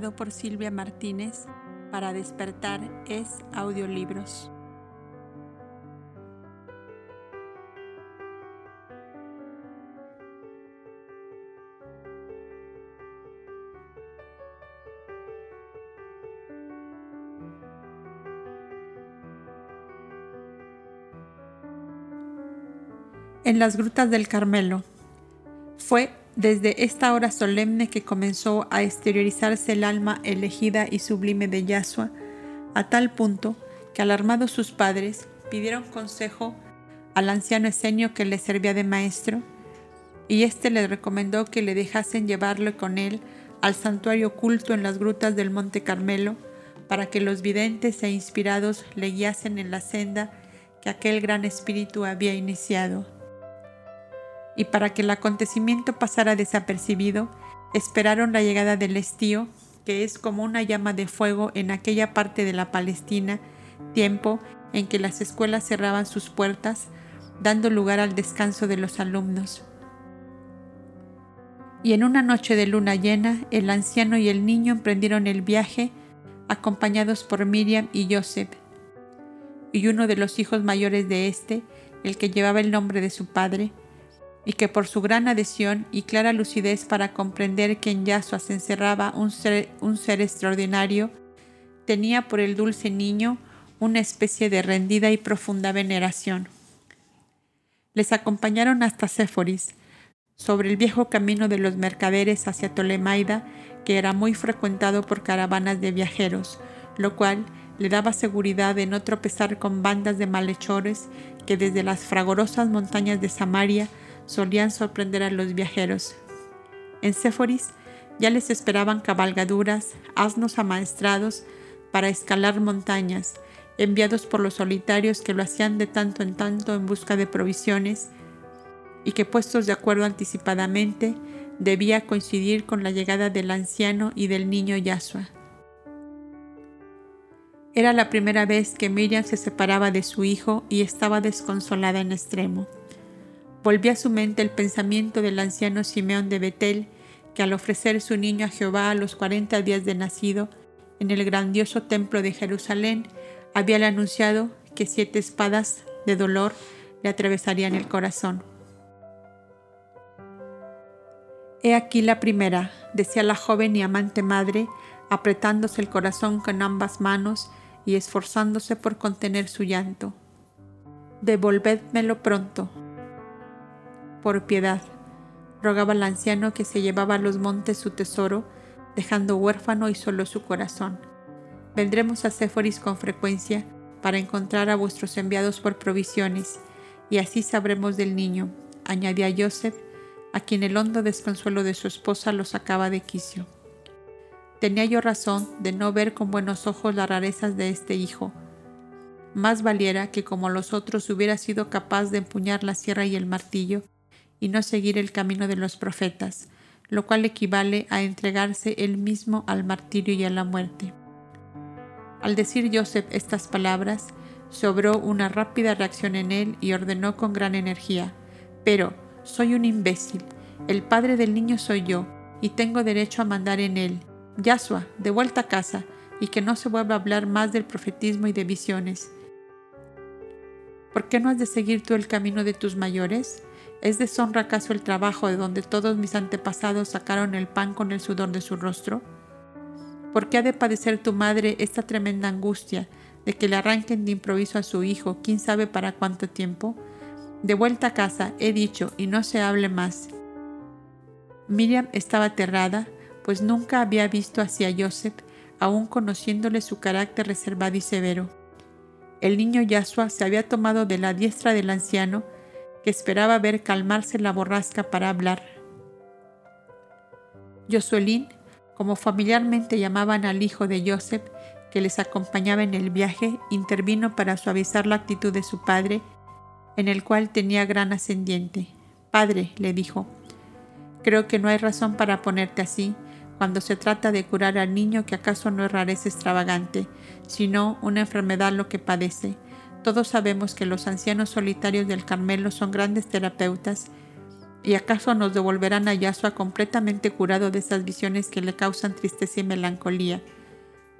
por Silvia Martínez para despertar es audiolibros. En las grutas del Carmelo. Fue desde esta hora solemne que comenzó a exteriorizarse el alma elegida y sublime de Yasua, a tal punto que alarmados sus padres pidieron consejo al anciano Esenio que le servía de maestro, y éste le recomendó que le dejasen llevarlo con él al santuario oculto en las grutas del Monte Carmelo, para que los videntes e inspirados le guiasen en la senda que aquel gran espíritu había iniciado y para que el acontecimiento pasara desapercibido, esperaron la llegada del estío, que es como una llama de fuego en aquella parte de la Palestina, tiempo en que las escuelas cerraban sus puertas, dando lugar al descanso de los alumnos. Y en una noche de luna llena, el anciano y el niño emprendieron el viaje, acompañados por Miriam y Joseph. Y uno de los hijos mayores de éste, el que llevaba el nombre de su padre, y que por su gran adhesión y clara lucidez para comprender que en Yasua encerraba un ser, un ser extraordinario, tenía por el dulce niño una especie de rendida y profunda veneración. Les acompañaron hasta Séforis, sobre el viejo camino de los mercaderes hacia Tolemaida, que era muy frecuentado por caravanas de viajeros, lo cual le daba seguridad de no tropezar con bandas de malhechores que desde las fragorosas montañas de Samaria solían sorprender a los viajeros. En Séforis ya les esperaban cabalgaduras, asnos amaestrados para escalar montañas, enviados por los solitarios que lo hacían de tanto en tanto en busca de provisiones, y que puestos de acuerdo anticipadamente, debía coincidir con la llegada del anciano y del niño Yasua. Era la primera vez que Miriam se separaba de su hijo y estaba desconsolada en extremo. Volvió a su mente el pensamiento del anciano Simeón de Betel, que al ofrecer su niño a Jehová a los cuarenta días de nacido, en el grandioso templo de Jerusalén, había anunciado que siete espadas de dolor le atravesarían el corazón. He aquí la primera, decía la joven y amante madre, apretándose el corazón con ambas manos y esforzándose por contener su llanto. Devolvédmelo pronto, por piedad, rogaba al anciano que se llevaba a los montes su tesoro, dejando huérfano y solo su corazón. Vendremos a Séforis con frecuencia para encontrar a vuestros enviados por provisiones, y así sabremos del niño, añadía Joseph, a quien el hondo desconsuelo de su esposa lo sacaba de quicio. Tenía yo razón de no ver con buenos ojos las rarezas de este hijo. Más valiera que como los otros hubiera sido capaz de empuñar la sierra y el martillo y no seguir el camino de los profetas, lo cual equivale a entregarse él mismo al martirio y a la muerte. Al decir Joseph estas palabras, sobró una rápida reacción en él y ordenó con gran energía, pero soy un imbécil, el padre del niño soy yo, y tengo derecho a mandar en él. Yasua, de vuelta a casa, y que no se vuelva a hablar más del profetismo y de visiones. ¿Por qué no has de seguir tú el camino de tus mayores? ¿Es deshonra acaso el trabajo de donde todos mis antepasados sacaron el pan con el sudor de su rostro? ¿Por qué ha de padecer tu madre esta tremenda angustia de que le arranquen de improviso a su hijo, quién sabe para cuánto tiempo? De vuelta a casa, he dicho, y no se hable más. Miriam estaba aterrada, pues nunca había visto hacia Joseph, aun conociéndole su carácter reservado y severo. El niño Yasua se había tomado de la diestra del anciano que esperaba ver calmarse la borrasca para hablar. Josuelín, como familiarmente llamaban al hijo de Joseph, que les acompañaba en el viaje, intervino para suavizar la actitud de su padre, en el cual tenía gran ascendiente. Padre, le dijo, creo que no hay razón para ponerte así cuando se trata de curar al niño que acaso no es rareza extravagante, sino una enfermedad lo que padece todos sabemos que los ancianos solitarios del Carmelo son grandes terapeutas ¿Y acaso nos devolverán a Yahshua completamente curado de esas visiones que le causan tristeza y melancolía?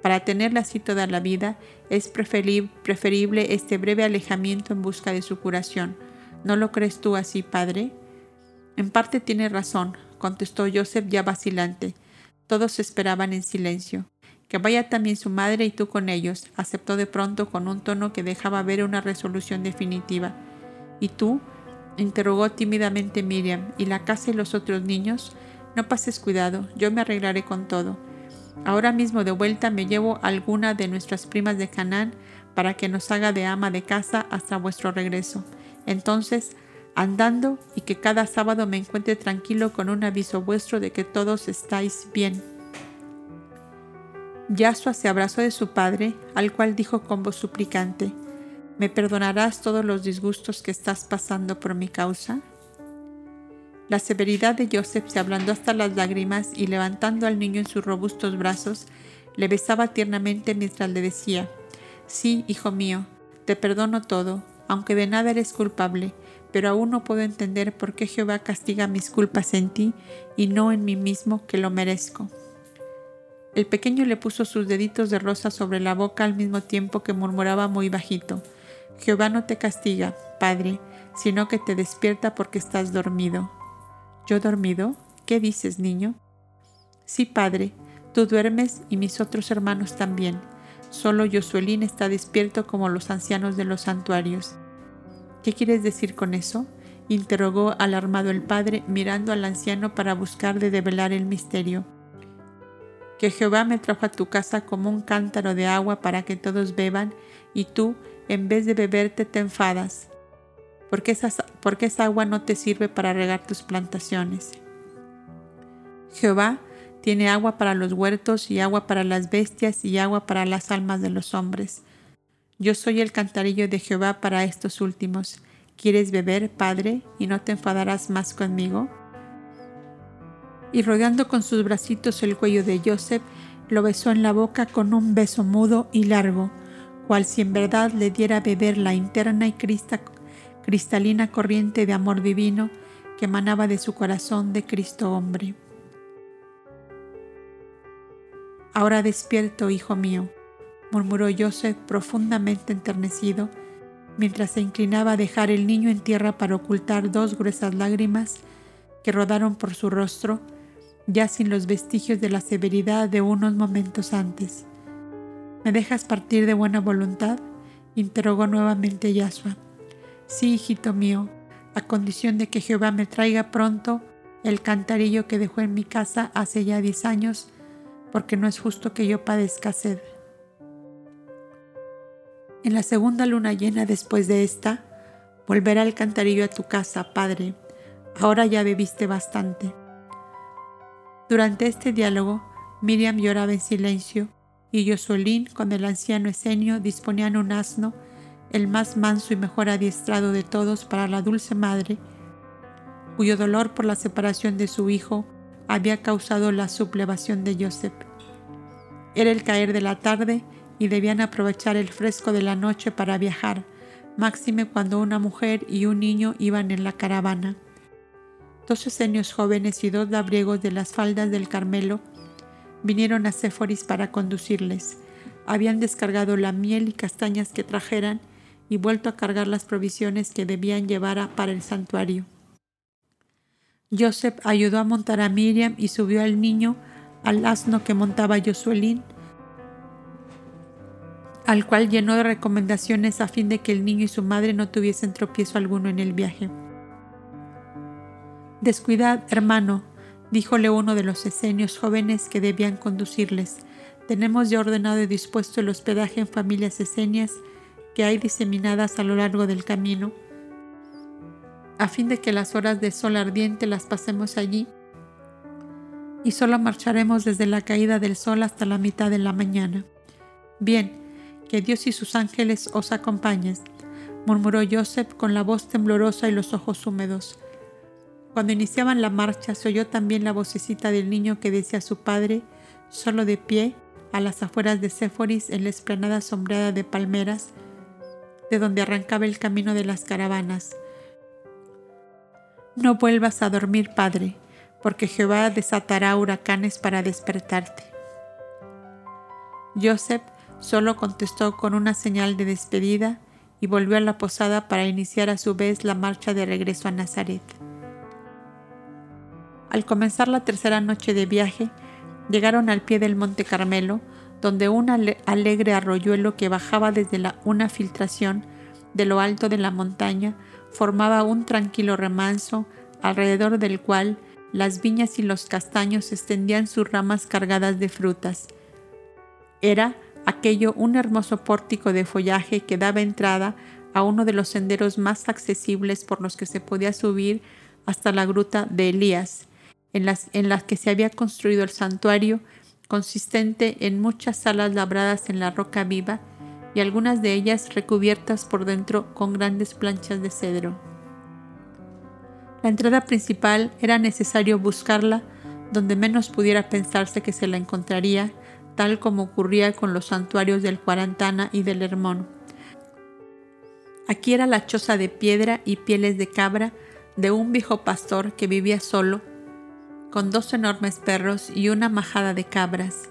Para tenerla así toda la vida, es preferible este breve alejamiento en busca de su curación. ¿No lo crees tú así, padre? En parte tiene razón, contestó Joseph ya vacilante. Todos esperaban en silencio. Que vaya también su madre y tú con ellos, aceptó de pronto con un tono que dejaba ver una resolución definitiva. ¿Y tú? interrogó tímidamente Miriam. ¿Y la casa y los otros niños? No pases cuidado, yo me arreglaré con todo. Ahora mismo de vuelta me llevo alguna de nuestras primas de Canaán para que nos haga de ama de casa hasta vuestro regreso. Entonces, andando y que cada sábado me encuentre tranquilo con un aviso vuestro de que todos estáis bien. Yasua se abrazó de su padre, al cual dijo con voz suplicante, ¿Me perdonarás todos los disgustos que estás pasando por mi causa? La severidad de Joseph se ablandó hasta las lágrimas y levantando al niño en sus robustos brazos, le besaba tiernamente mientras le decía, Sí, hijo mío, te perdono todo, aunque de nada eres culpable, pero aún no puedo entender por qué Jehová castiga mis culpas en ti y no en mí mismo, que lo merezco. El pequeño le puso sus deditos de rosa sobre la boca al mismo tiempo que murmuraba muy bajito, Jehová no te castiga, Padre, sino que te despierta porque estás dormido. ¿Yo dormido? ¿Qué dices, niño? Sí, padre, tú duermes y mis otros hermanos también. Solo Josuelín está despierto como los ancianos de los santuarios. ¿Qué quieres decir con eso? interrogó alarmado el padre, mirando al anciano para buscar de develar el misterio. Que Jehová me trajo a tu casa como un cántaro de agua para que todos beban, y tú, en vez de beberte, te enfadas porque esa, porque esa agua no te sirve para regar tus plantaciones. Jehová tiene agua para los huertos y agua para las bestias y agua para las almas de los hombres. Yo soy el cantarillo de Jehová para estos últimos. ¿Quieres beber, Padre, y no te enfadarás más conmigo? Y rodeando con sus bracitos el cuello de Joseph, lo besó en la boca con un beso mudo y largo, cual si en verdad le diera a beber la interna y crista cristalina corriente de amor divino que emanaba de su corazón de Cristo hombre. Ahora despierto, hijo mío, murmuró Joseph profundamente enternecido, mientras se inclinaba a dejar el niño en tierra para ocultar dos gruesas lágrimas que rodaron por su rostro, ya sin los vestigios de la severidad de unos momentos antes. ¿Me dejas partir de buena voluntad? interrogó nuevamente Yahshua. Sí, hijito mío, a condición de que Jehová me traiga pronto el cantarillo que dejó en mi casa hace ya diez años, porque no es justo que yo padezca sed. En la segunda luna llena después de esta, volverá el cantarillo a tu casa, Padre. Ahora ya bebiste bastante. Durante este diálogo, Miriam lloraba en silencio y Josuelín con el anciano Esenio disponían un asno el más manso y mejor adiestrado de todos para la dulce madre, cuyo dolor por la separación de su hijo había causado la sublevación de Joseph. Era el caer de la tarde y debían aprovechar el fresco de la noche para viajar, máxime cuando una mujer y un niño iban en la caravana. Dos esenios jóvenes y dos labriegos de las faldas del Carmelo vinieron a Séforis para conducirles. Habían descargado la miel y castañas que trajeran y vuelto a cargar las provisiones que debían llevar para el santuario. Joseph ayudó a montar a Miriam y subió al niño al asno que montaba Josuelín, al cual llenó de recomendaciones a fin de que el niño y su madre no tuviesen tropiezo alguno en el viaje. Descuidad, hermano, díjole uno de los esenios jóvenes que debían conducirles. Tenemos ya ordenado y dispuesto el hospedaje en familias esenias que hay diseminadas a lo largo del camino, a fin de que las horas de sol ardiente las pasemos allí, y solo marcharemos desde la caída del sol hasta la mitad de la mañana. Bien, que Dios y sus ángeles os acompañen, murmuró Joseph con la voz temblorosa y los ojos húmedos. Cuando iniciaban la marcha se oyó también la vocecita del niño que decía a su padre, solo de pie, a las afueras de Séforis en la esplanada sombreada de palmeras, de donde arrancaba el camino de las caravanas. No vuelvas a dormir, Padre, porque Jehová desatará huracanes para despertarte. Joseph solo contestó con una señal de despedida y volvió a la posada para iniciar a su vez la marcha de regreso a Nazaret. Al comenzar la tercera noche de viaje, llegaron al pie del Monte Carmelo, donde un alegre arroyuelo que bajaba desde una filtración de lo alto de la montaña formaba un tranquilo remanso alrededor del cual las viñas y los castaños extendían sus ramas cargadas de frutas. Era aquello un hermoso pórtico de follaje que daba entrada a uno de los senderos más accesibles por los que se podía subir hasta la gruta de Elías, en las, en las que se había construido el santuario consistente en muchas salas labradas en la roca viva y algunas de ellas recubiertas por dentro con grandes planchas de cedro. La entrada principal era necesario buscarla donde menos pudiera pensarse que se la encontraría, tal como ocurría con los santuarios del Cuarantana y del Hermón. Aquí era la choza de piedra y pieles de cabra de un viejo pastor que vivía solo con dos enormes perros y una majada de cabras,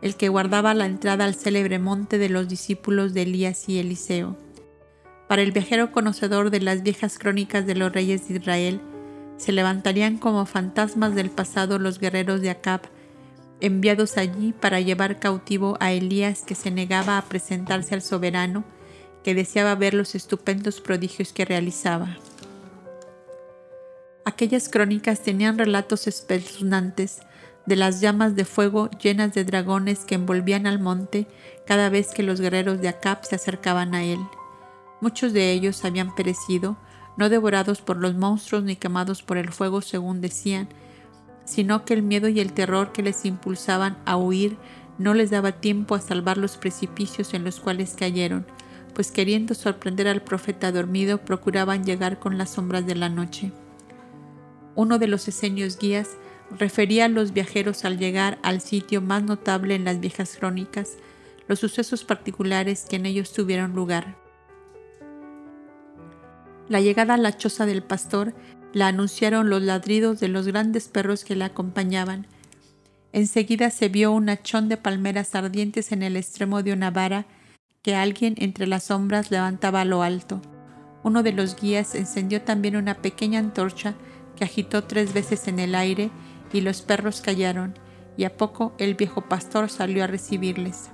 el que guardaba la entrada al célebre monte de los discípulos de Elías y Eliseo. Para el viajero conocedor de las viejas crónicas de los reyes de Israel, se levantarían como fantasmas del pasado los guerreros de Acab, enviados allí para llevar cautivo a Elías que se negaba a presentarse al soberano, que deseaba ver los estupendos prodigios que realizaba. Aquellas crónicas tenían relatos espeluznantes de las llamas de fuego llenas de dragones que envolvían al monte cada vez que los guerreros de Acab se acercaban a él. Muchos de ellos habían perecido, no devorados por los monstruos ni quemados por el fuego según decían, sino que el miedo y el terror que les impulsaban a huir no les daba tiempo a salvar los precipicios en los cuales cayeron, pues queriendo sorprender al profeta dormido procuraban llegar con las sombras de la noche. Uno de los esenios guías refería a los viajeros al llegar al sitio más notable en las viejas crónicas, los sucesos particulares que en ellos tuvieron lugar. La llegada a la choza del pastor la anunciaron los ladridos de los grandes perros que la acompañaban. Enseguida se vio un hachón de palmeras ardientes en el extremo de una vara que alguien entre las sombras levantaba a lo alto. Uno de los guías encendió también una pequeña antorcha que agitó tres veces en el aire y los perros callaron, y a poco el viejo pastor salió a recibirles.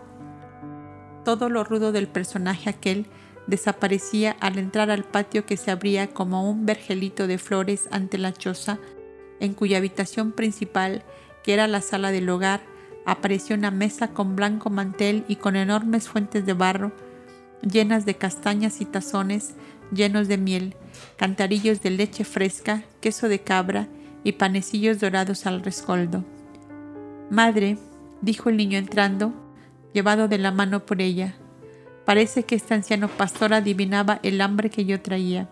Todo lo rudo del personaje aquel desaparecía al entrar al patio que se abría como un vergelito de flores ante la choza, en cuya habitación principal, que era la sala del hogar, apareció una mesa con blanco mantel y con enormes fuentes de barro, llenas de castañas y tazones llenos de miel, cantarillos de leche fresca, queso de cabra y panecillos dorados al rescoldo. Madre, dijo el niño entrando, llevado de la mano por ella, parece que este anciano pastor adivinaba el hambre que yo traía,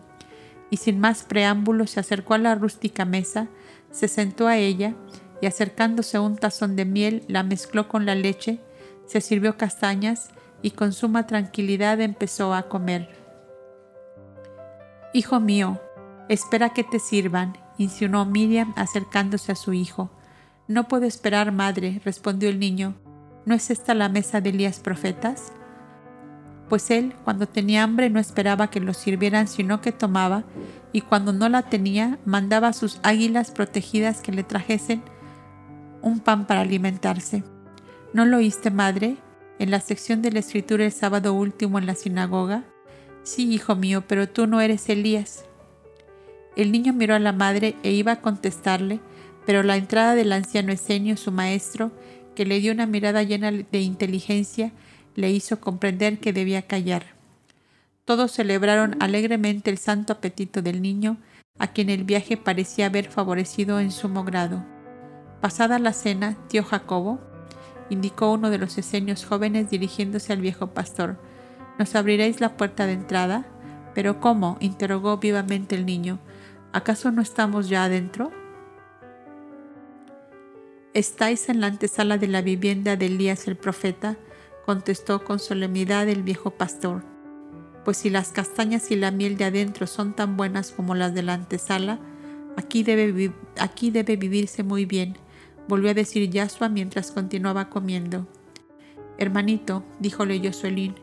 y sin más preámbulo se acercó a la rústica mesa, se sentó a ella y acercándose un tazón de miel la mezcló con la leche, se sirvió castañas y con suma tranquilidad empezó a comer. Hijo mío, espera que te sirvan, insinuó Miriam acercándose a su hijo. No puedo esperar, madre, respondió el niño. ¿No es esta la mesa de Elías profetas? Pues él, cuando tenía hambre, no esperaba que lo sirvieran, sino que tomaba, y cuando no la tenía, mandaba a sus águilas protegidas que le trajesen un pan para alimentarse. ¿No lo oíste, madre, en la sección de la escritura el sábado último en la sinagoga? Sí, hijo mío, pero tú no eres Elías. El niño miró a la madre e iba a contestarle, pero la entrada del anciano Esenio, su maestro, que le dio una mirada llena de inteligencia, le hizo comprender que debía callar. Todos celebraron alegremente el santo apetito del niño, a quien el viaje parecía haber favorecido en sumo grado. Pasada la cena, tío Jacobo, indicó uno de los esenios jóvenes dirigiéndose al viejo pastor, ¿Nos abriréis la puerta de entrada? ¿Pero cómo? interrogó vivamente el niño. ¿Acaso no estamos ya adentro? Estáis en la antesala de la vivienda de Elías el profeta, contestó con solemnidad el viejo pastor. pues si las castañas y la miel de adentro son tan buenas como las de la antesala, aquí debe, aquí debe vivirse muy bien, volvió a decir Yasua mientras continuaba comiendo. Hermanito, díjole Yosuelín,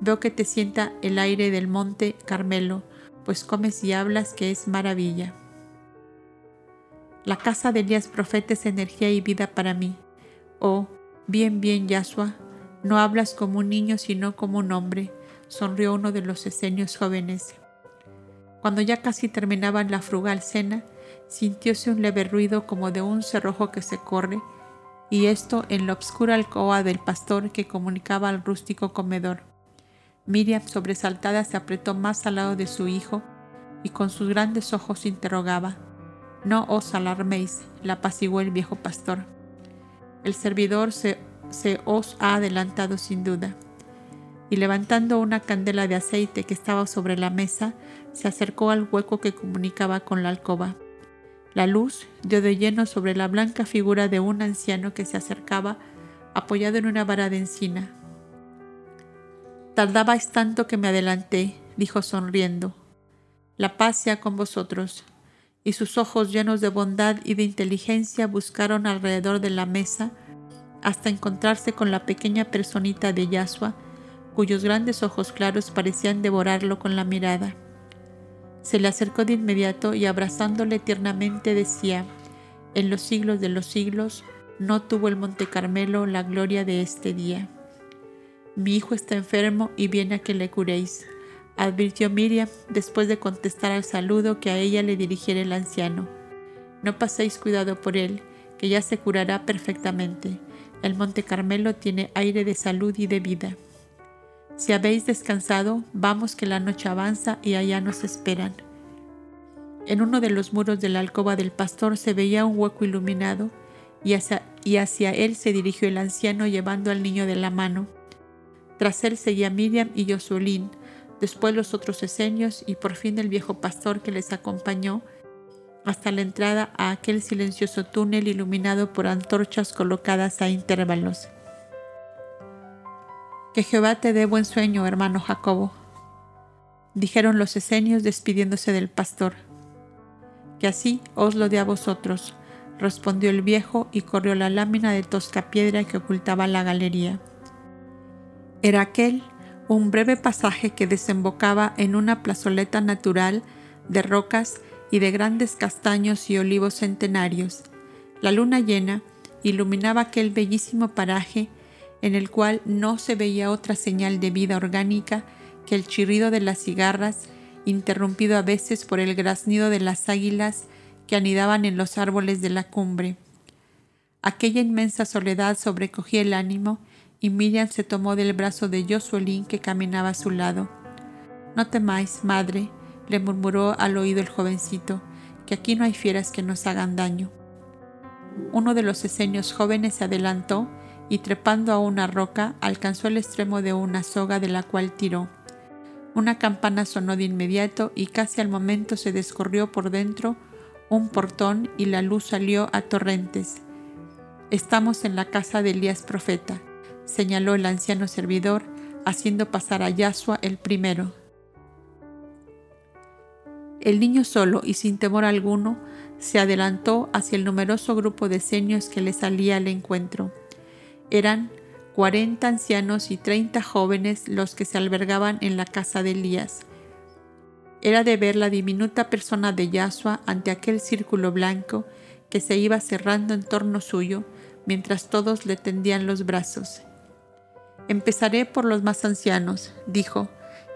veo que te sienta el aire del monte Carmelo, pues comes y hablas que es maravilla. La casa de Elías profeta es energía y vida para mí. Oh, bien, bien, Yasua, no hablas como un niño sino como un hombre, sonrió uno de los esenios jóvenes. Cuando ya casi terminaban la frugal cena, sintióse un leve ruido como de un cerrojo que se corre, y esto en la obscura alcoba del pastor que comunicaba al rústico comedor. Miriam, sobresaltada, se apretó más al lado de su hijo y con sus grandes ojos interrogaba. No os alarméis, la apaciguó el viejo pastor. El servidor se, se os ha adelantado sin duda. Y levantando una candela de aceite que estaba sobre la mesa, se acercó al hueco que comunicaba con la alcoba. La luz dio de lleno sobre la blanca figura de un anciano que se acercaba apoyado en una vara de encina. Tardabais tanto que me adelanté, dijo sonriendo. La paz sea con vosotros. Y sus ojos llenos de bondad y de inteligencia buscaron alrededor de la mesa hasta encontrarse con la pequeña personita de Yasua, cuyos grandes ojos claros parecían devorarlo con la mirada. Se le acercó de inmediato y abrazándole tiernamente decía, en los siglos de los siglos no tuvo el Monte Carmelo la gloria de este día. Mi hijo está enfermo y viene a que le curéis, advirtió Miriam después de contestar al saludo que a ella le dirigiera el anciano. No paséis cuidado por él, que ya se curará perfectamente. El Monte Carmelo tiene aire de salud y de vida. Si habéis descansado, vamos que la noche avanza y allá nos esperan. En uno de los muros de la alcoba del pastor se veía un hueco iluminado y hacia, y hacia él se dirigió el anciano llevando al niño de la mano. Tras él seguía Miriam y Josuelín, después los otros esenios y por fin el viejo pastor que les acompañó hasta la entrada a aquel silencioso túnel iluminado por antorchas colocadas a intervalos. Que Jehová te dé buen sueño, hermano Jacobo, dijeron los esenios despidiéndose del pastor. Que así os lo dé a vosotros, respondió el viejo y corrió la lámina de tosca piedra que ocultaba la galería. Era aquel un breve pasaje que desembocaba en una plazoleta natural de rocas y de grandes castaños y olivos centenarios. La luna llena iluminaba aquel bellísimo paraje en el cual no se veía otra señal de vida orgánica que el chirrido de las cigarras, interrumpido a veces por el graznido de las águilas que anidaban en los árboles de la cumbre. Aquella inmensa soledad sobrecogía el ánimo y Miriam se tomó del brazo de Josuelín que caminaba a su lado. No temáis, madre, le murmuró al oído el jovencito, que aquí no hay fieras que nos hagan daño. Uno de los esenios jóvenes se adelantó y trepando a una roca alcanzó el extremo de una soga de la cual tiró. Una campana sonó de inmediato y casi al momento se descorrió por dentro un portón y la luz salió a torrentes. Estamos en la casa de Elías profeta, señaló el anciano servidor, haciendo pasar a Yasua el primero. El niño solo y sin temor alguno se adelantó hacia el numeroso grupo de seños que le salía al encuentro. Eran cuarenta ancianos y treinta jóvenes los que se albergaban en la casa de Elías. Era de ver la diminuta persona de Yasua ante aquel círculo blanco que se iba cerrando en torno suyo mientras todos le tendían los brazos. Empezaré por los más ancianos, dijo,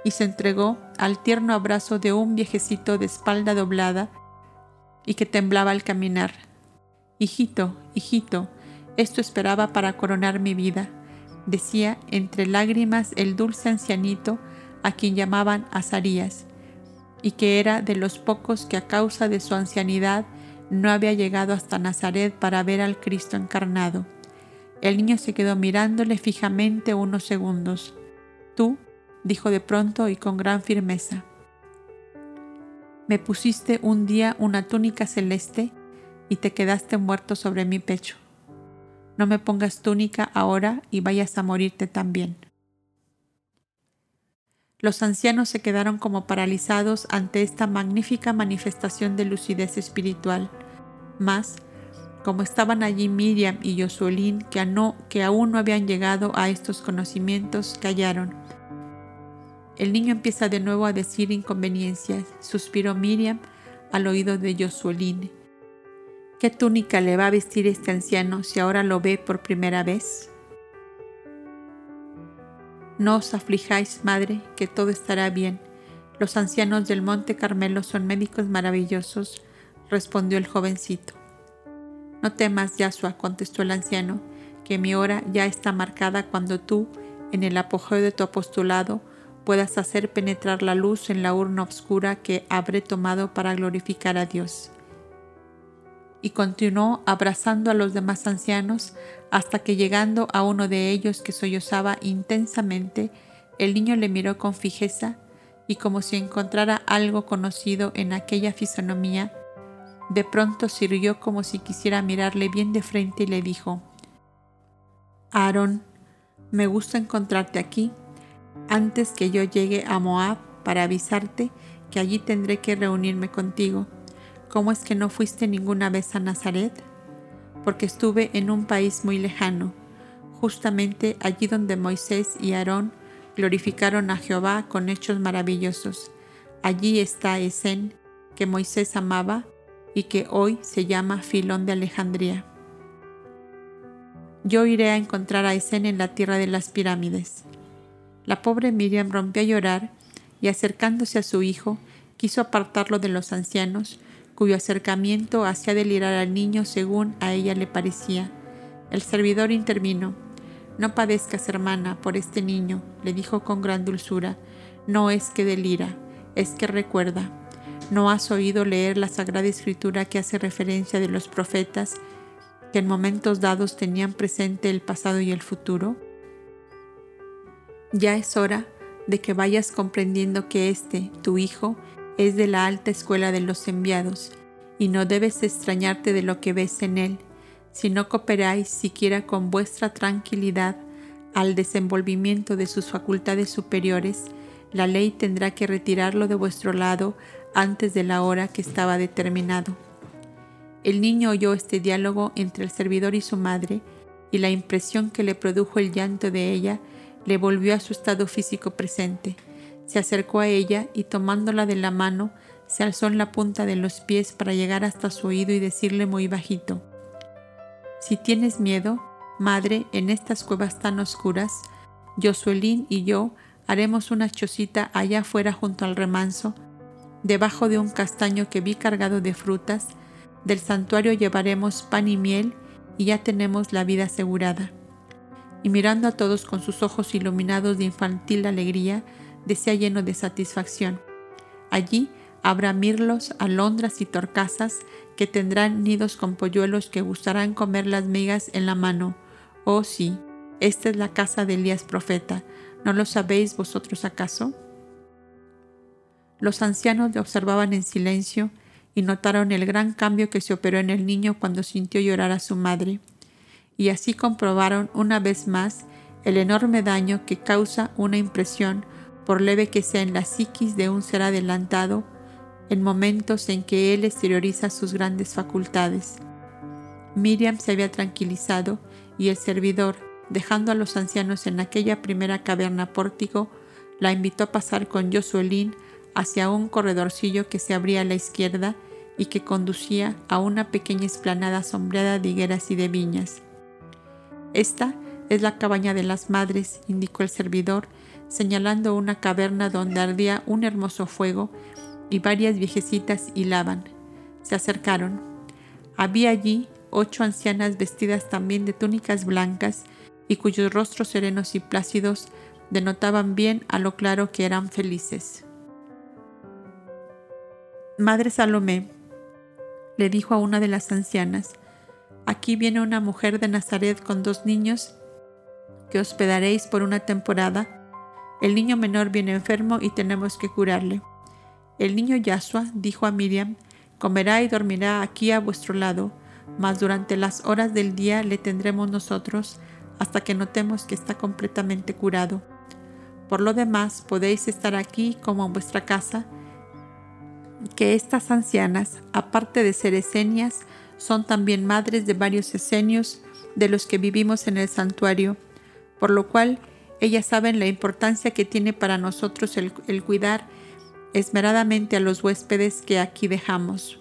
y se entregó al tierno abrazo de un viejecito de espalda doblada y que temblaba al caminar. Hijito, hijito, esto esperaba para coronar mi vida, decía entre lágrimas el dulce ancianito a quien llamaban Azarías, y que era de los pocos que a causa de su ancianidad no había llegado hasta Nazaret para ver al Cristo encarnado. El niño se quedó mirándole fijamente unos segundos. Tú, dijo de pronto y con gran firmeza, me pusiste un día una túnica celeste y te quedaste muerto sobre mi pecho. No me pongas túnica ahora y vayas a morirte también. Los ancianos se quedaron como paralizados ante esta magnífica manifestación de lucidez espiritual. Mas, como estaban allí Miriam y Josuelín, que, que aún no habían llegado a estos conocimientos, callaron. El niño empieza de nuevo a decir inconveniencias, suspiró Miriam al oído de Josuelín. ¿Qué túnica le va a vestir este anciano si ahora lo ve por primera vez? No os aflijáis, madre, que todo estará bien. Los ancianos del Monte Carmelo son médicos maravillosos, respondió el jovencito. No temas, Yasua, contestó el anciano, que mi hora ya está marcada cuando tú, en el apogeo de tu apostolado, puedas hacer penetrar la luz en la urna oscura que habré tomado para glorificar a Dios. Y continuó abrazando a los demás ancianos hasta que llegando a uno de ellos que sollozaba intensamente, el niño le miró con fijeza y como si encontrara algo conocido en aquella fisonomía, de pronto sirvió como si quisiera mirarle bien de frente y le dijo, Aarón, me gusta encontrarte aquí antes que yo llegue a Moab para avisarte que allí tendré que reunirme contigo. ¿Cómo es que no fuiste ninguna vez a Nazaret? Porque estuve en un país muy lejano, justamente allí donde Moisés y Aarón glorificaron a Jehová con hechos maravillosos. Allí está Esen, que Moisés amaba y que hoy se llama Filón de Alejandría. Yo iré a encontrar a Esen en la tierra de las pirámides. La pobre Miriam rompió a llorar y acercándose a su hijo, quiso apartarlo de los ancianos, cuyo acercamiento hacía delirar al niño según a ella le parecía. El servidor intervino. No padezcas, hermana, por este niño, le dijo con gran dulzura. No es que delira, es que recuerda. ¿No has oído leer la Sagrada Escritura que hace referencia de los profetas que en momentos dados tenían presente el pasado y el futuro? Ya es hora de que vayas comprendiendo que este, tu hijo, es de la alta escuela de los enviados, y no debes extrañarte de lo que ves en él, si no cooperáis siquiera con vuestra tranquilidad al desenvolvimiento de sus facultades superiores, la ley tendrá que retirarlo de vuestro lado antes de la hora que estaba determinado. El niño oyó este diálogo entre el servidor y su madre, y la impresión que le produjo el llanto de ella le volvió a su estado físico presente. Se acercó a ella y tomándola de la mano, se alzó en la punta de los pies para llegar hasta su oído y decirle muy bajito, Si tienes miedo, madre, en estas cuevas tan oscuras, Josuelín y yo haremos una chocita allá afuera junto al remanso, debajo de un castaño que vi cargado de frutas, del santuario llevaremos pan y miel y ya tenemos la vida asegurada. Y mirando a todos con sus ojos iluminados de infantil alegría, decía lleno de satisfacción, allí habrá mirlos, alondras y torcasas que tendrán nidos con polluelos que gustarán comer las migas en la mano. Oh sí, esta es la casa de Elías profeta. ¿No lo sabéis vosotros acaso? Los ancianos le observaban en silencio y notaron el gran cambio que se operó en el niño cuando sintió llorar a su madre, y así comprobaron una vez más el enorme daño que causa una impresión, por leve que sea en la psiquis de un ser adelantado, en momentos en que él exterioriza sus grandes facultades. Miriam se había tranquilizado y el servidor, dejando a los ancianos en aquella primera caverna pórtico, la invitó a pasar con Josuelín hacia un corredorcillo que se abría a la izquierda y que conducía a una pequeña esplanada sombreada de higueras y de viñas. Esta es la cabaña de las madres, indicó el servidor, señalando una caverna donde ardía un hermoso fuego y varias viejecitas hilaban. Se acercaron. Había allí ocho ancianas vestidas también de túnicas blancas y cuyos rostros serenos y plácidos denotaban bien a lo claro que eran felices. Madre Salomé, le dijo a una de las ancianas, aquí viene una mujer de Nazaret con dos niños que hospedaréis por una temporada. El niño menor viene enfermo y tenemos que curarle. El niño Yasua dijo a Miriam, comerá y dormirá aquí a vuestro lado, mas durante las horas del día le tendremos nosotros hasta que notemos que está completamente curado Por lo demás, podéis estar aquí como en vuestra casa, que estas ancianas, aparte de ser esenias, son también madres de varios esenios de los que vivimos en el santuario, por lo cual ellas saben la importancia que tiene para nosotros el, cuidar esmeradamente a los huéspedes que aquí dejamos.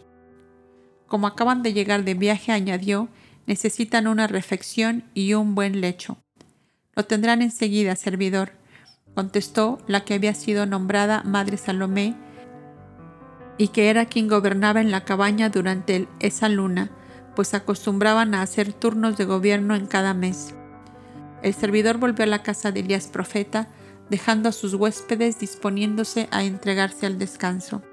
Como acaban de llegar de viaje, añadió, necesitan una refección y un buen lecho. Lo tendrán enseguida, servidor, contestó la que había sido nombrada Madre Salomé y que era quien gobernaba en la cabaña durante esa luna, pues acostumbraban a hacer turnos de gobierno en cada mes. El servidor volvió a la casa de Elías profeta, dejando a sus huéspedes disponiéndose a entregarse al descanso.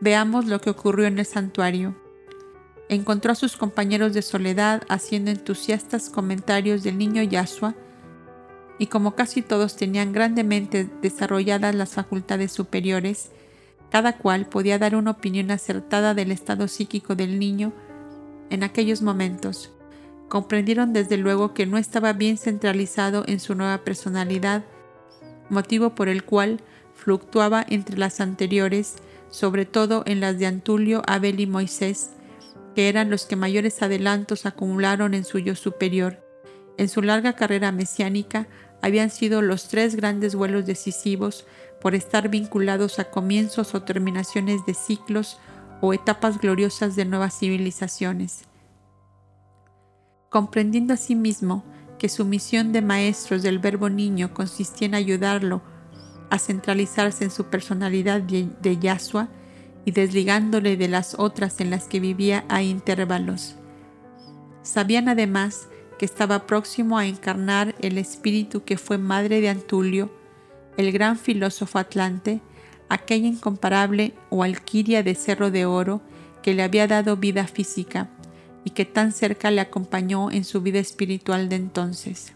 Veamos lo que ocurrió en el santuario encontró a sus compañeros de soledad haciendo entusiastas comentarios del niño Yashua, y como casi todos tenían grandemente desarrolladas las facultades superiores, cada cual podía dar una opinión acertada del estado psíquico del niño en aquellos momentos. Comprendieron desde luego que no estaba bien centralizado en su nueva personalidad, motivo por el cual fluctuaba entre las anteriores, sobre todo en las de Antulio, Abel y Moisés, que eran los que mayores adelantos acumularon en su yo superior. En su larga carrera mesiánica habían sido los tres grandes vuelos decisivos por estar vinculados a comienzos o terminaciones de ciclos o etapas gloriosas de nuevas civilizaciones. Comprendiendo asimismo que su misión de maestros del verbo niño consistía en ayudarlo a centralizarse en su personalidad de, Yahshua, y desligándole de las otras en las que vivía a intervalos. Sabían además que estaba próximo a encarnar el espíritu que fue madre de Antulio, el gran filósofo atlante, aquella incomparable o alquiria de cerro de oro que le había dado vida física y que tan cerca le acompañó en su vida espiritual de entonces.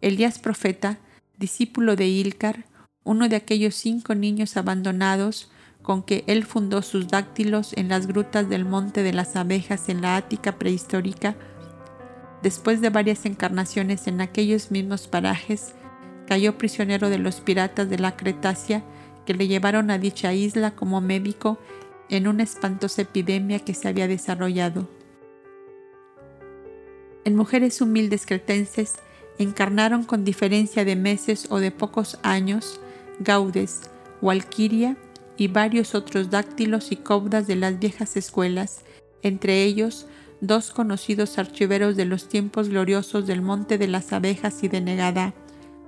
Elías profeta, discípulo de Ilcar, uno de aquellos cinco niños abandonados con que él fundó sus dáctilos en las grutas del Monte de las Abejas en la Ática prehistórica, después de varias encarnaciones en aquellos mismos parajes, cayó prisionero de los piratas de la Cretácea que le llevaron a dicha isla como médico en una espantosa epidemia que se había desarrollado. En mujeres humildes cretenses encarnaron con diferencia de meses o de pocos años Gaudes, Walquiria y varios otros dáctilos y cobdas de las viejas escuelas, entre ellos dos conocidos archiveros de los tiempos gloriosos del Monte de las Abejas y de Negada,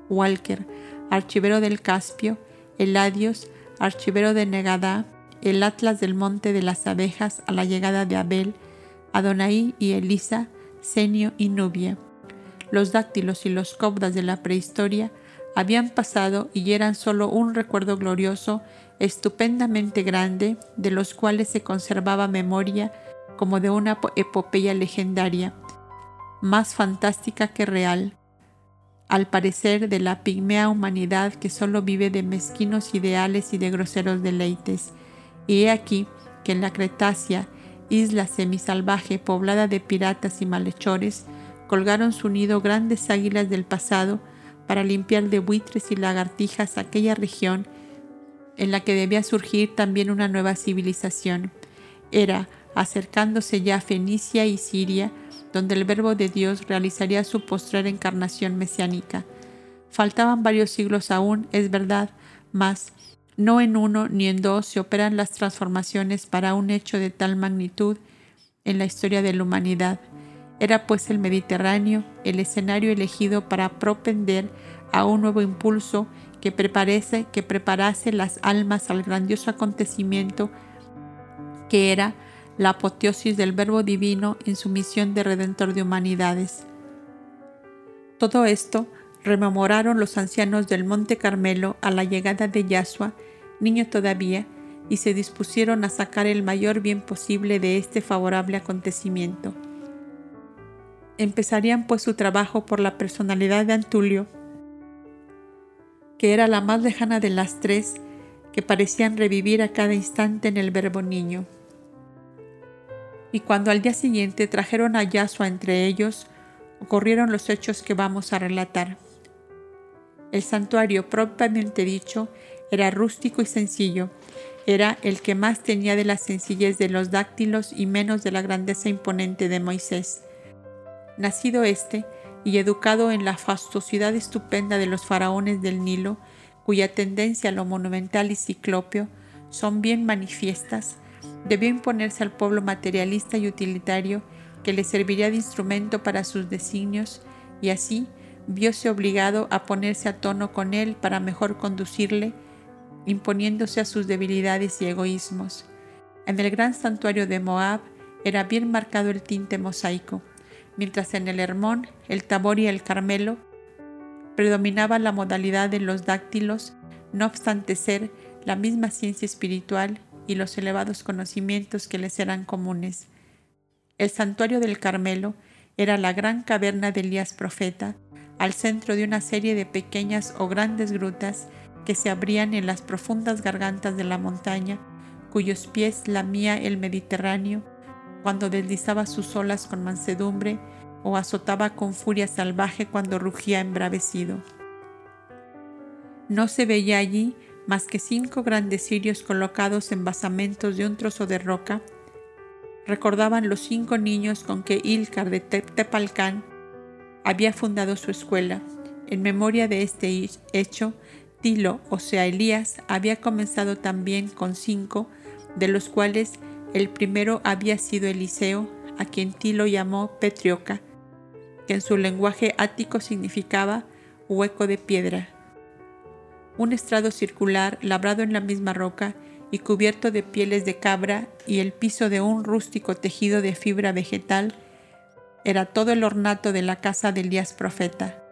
Walker, archivero del Caspio, Eladios, archivero de Negada, el Atlas del Monte de las Abejas a la llegada de Abel, Adonai y Elisa, Senio y Nubia. Los dáctilos y los cobdas de la prehistoria habían pasado y eran solo un recuerdo glorioso estupendamente grande, de los cuales se conservaba memoria como de una epopeya legendaria, más fantástica que real, al parecer de la pigmea humanidad que solo vive de mezquinos ideales y de groseros deleites. Y he aquí que en la Cretácea, isla semisalvaje poblada de piratas y malhechores, colgaron su nido grandes águilas del pasado para limpiar de buitres y lagartijas aquella región en la que debía surgir también una nueva civilización. Era, acercándose ya a Fenicia y Siria, donde el Verbo de Dios realizaría su postrer encarnación mesiánica. Faltaban varios siglos aún, es verdad, mas no en uno ni en dos se operan las transformaciones para un hecho de tal magnitud en la historia de la humanidad. Era pues el Mediterráneo el escenario elegido para propender a un nuevo impulso que, preparase, que preparase las almas al grandioso acontecimiento que era la apoteosis del Verbo Divino en su misión de redentor de humanidades. Todo esto rememoraron los ancianos del Monte Carmelo a la llegada de Yahshua, niño todavía, y se dispusieron a sacar el mayor bien posible de este favorable acontecimiento. Empezarían pues su trabajo por la personalidad de Antulio, que era la más lejana de las tres que parecían revivir a cada instante en el verbo niño. Y cuando al día siguiente trajeron a Yasua entre ellos, ocurrieron los hechos que vamos a relatar. El santuario propiamente dicho era rústico y sencillo, era el que más tenía de la sencillez de los dáctilos y menos de la grandeza imponente de Moisés. Nacido éste y educado en la fastuosidad estupenda de los faraones del Nilo, cuya tendencia a lo monumental y ciclópeo son bien manifiestas, debió imponerse al pueblo materialista y utilitario que le serviría de instrumento para sus designios y así vióse obligado a ponerse a tono con él para mejor conducirle imponiéndose a sus debilidades y egoísmos. En el gran santuario de Moab era bien marcado el tinte mosaico, mientras en el Hermón, el Tabor y el Carmelo predominaba la modalidad de los dáctilos, no obstante ser la misma ciencia espiritual y los elevados conocimientos que les eran comunes. El santuario del Carmelo era la gran caverna de Elías profeta, al centro de una serie de pequeñas o grandes grutas que se abrían en las profundas gargantas de la montaña, cuyos pies lamía el Mediterráneo cuando deslizaba sus olas con mansedumbre o azotaba con furia salvaje cuando rugía embravecido. No se veía allí más que cinco grandes cirios colocados en basamentos de un trozo de roca. Recordaban los cinco niños con que Ilcar de Tepalcán había fundado su escuela. En memoria de este hecho, Tilo, o sea Elías, había comenzado también con cinco, de los cuales el primero había sido Eliseo, a quien Tilo llamó Petrioca, que en su lenguaje ático significaba hueco de piedra. Un estrado circular labrado en la misma roca y cubierto de pieles de cabra y el piso de un rústico tejido de fibra vegetal era todo el ornato de la casa de Elías profeta.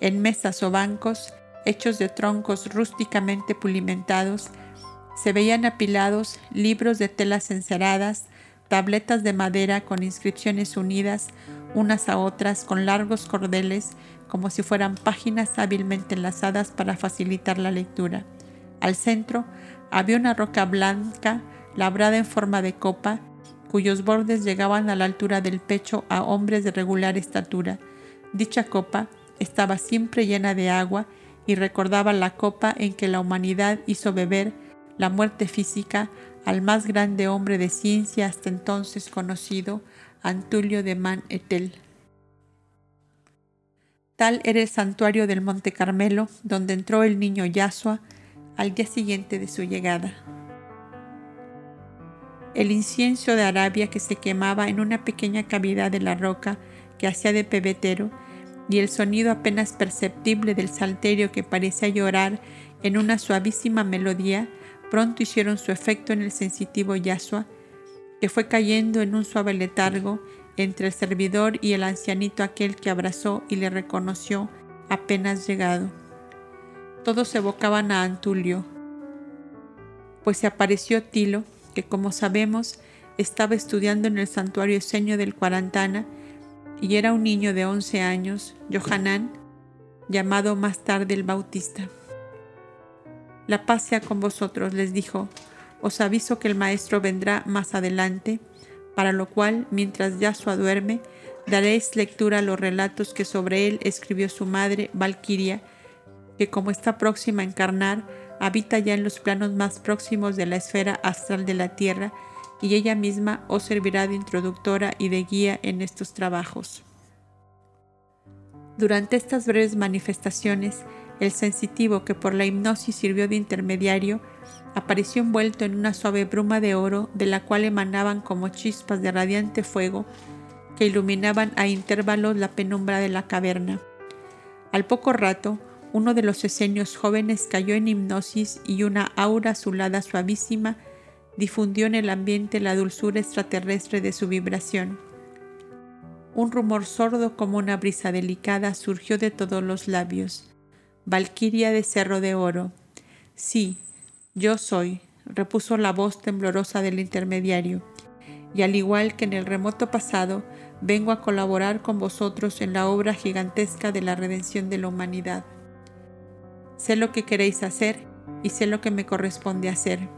En mesas o bancos hechos de troncos rústicamente pulimentados, se veían apilados libros de telas enceradas, tabletas de madera con inscripciones unidas unas a otras con largos cordeles como si fueran páginas hábilmente enlazadas para facilitar la lectura. Al centro había una roca blanca labrada en forma de copa, cuyos bordes llegaban a la altura del pecho a hombres de regular estatura. Dicha copa estaba siempre llena de agua y recordaba la copa en que la humanidad hizo beber la muerte física al más grande hombre de ciencia hasta entonces conocido, Antulio de Man Etel. Tal era el santuario del Monte Carmelo, donde entró el niño Yasua al día siguiente de su llegada. El incienso de Arabia que se quemaba en una pequeña cavidad de la roca que hacía de pebetero y el sonido apenas perceptible del salterio que parecía llorar en una suavísima melodía pronto hicieron su efecto en el sensitivo Yasua, que fue cayendo en un suave letargo entre el servidor y el ancianito aquel que abrazó y le reconoció apenas llegado. Todos evocaban a Antulio, pues se apareció Tilo, que como sabemos estaba estudiando en el santuario seño del Cuarantana y era un niño de once años, Johanán, llamado más tarde el Bautista. La paz sea con vosotros, les dijo, os aviso que el maestro vendrá más adelante, para lo cual, mientras Yasua duerme, daréis lectura a los relatos que sobre él escribió su madre, Valquiria, que como está próxima a encarnar, habita ya en los planos más próximos de la esfera astral de la Tierra, y ella misma os servirá de introductora y de guía en estos trabajos. Durante estas breves manifestaciones, el sensitivo que por la hipnosis sirvió de intermediario apareció envuelto en una suave bruma de oro de la cual emanaban como chispas de radiante fuego que iluminaban a intervalos la penumbra de la caverna. Al poco rato, uno de los esenios jóvenes cayó en hipnosis y una aura azulada suavísima difundió en el ambiente la dulzura extraterrestre de su vibración. Un rumor sordo como una brisa delicada surgió de todos los labios. Valquiria de Cerro de Oro. Sí, yo soy, repuso la voz temblorosa del intermediario, y al igual que en el remoto pasado, vengo a colaborar con vosotros en la obra gigantesca de la redención de la humanidad. Sé lo que queréis hacer y sé lo que me corresponde hacer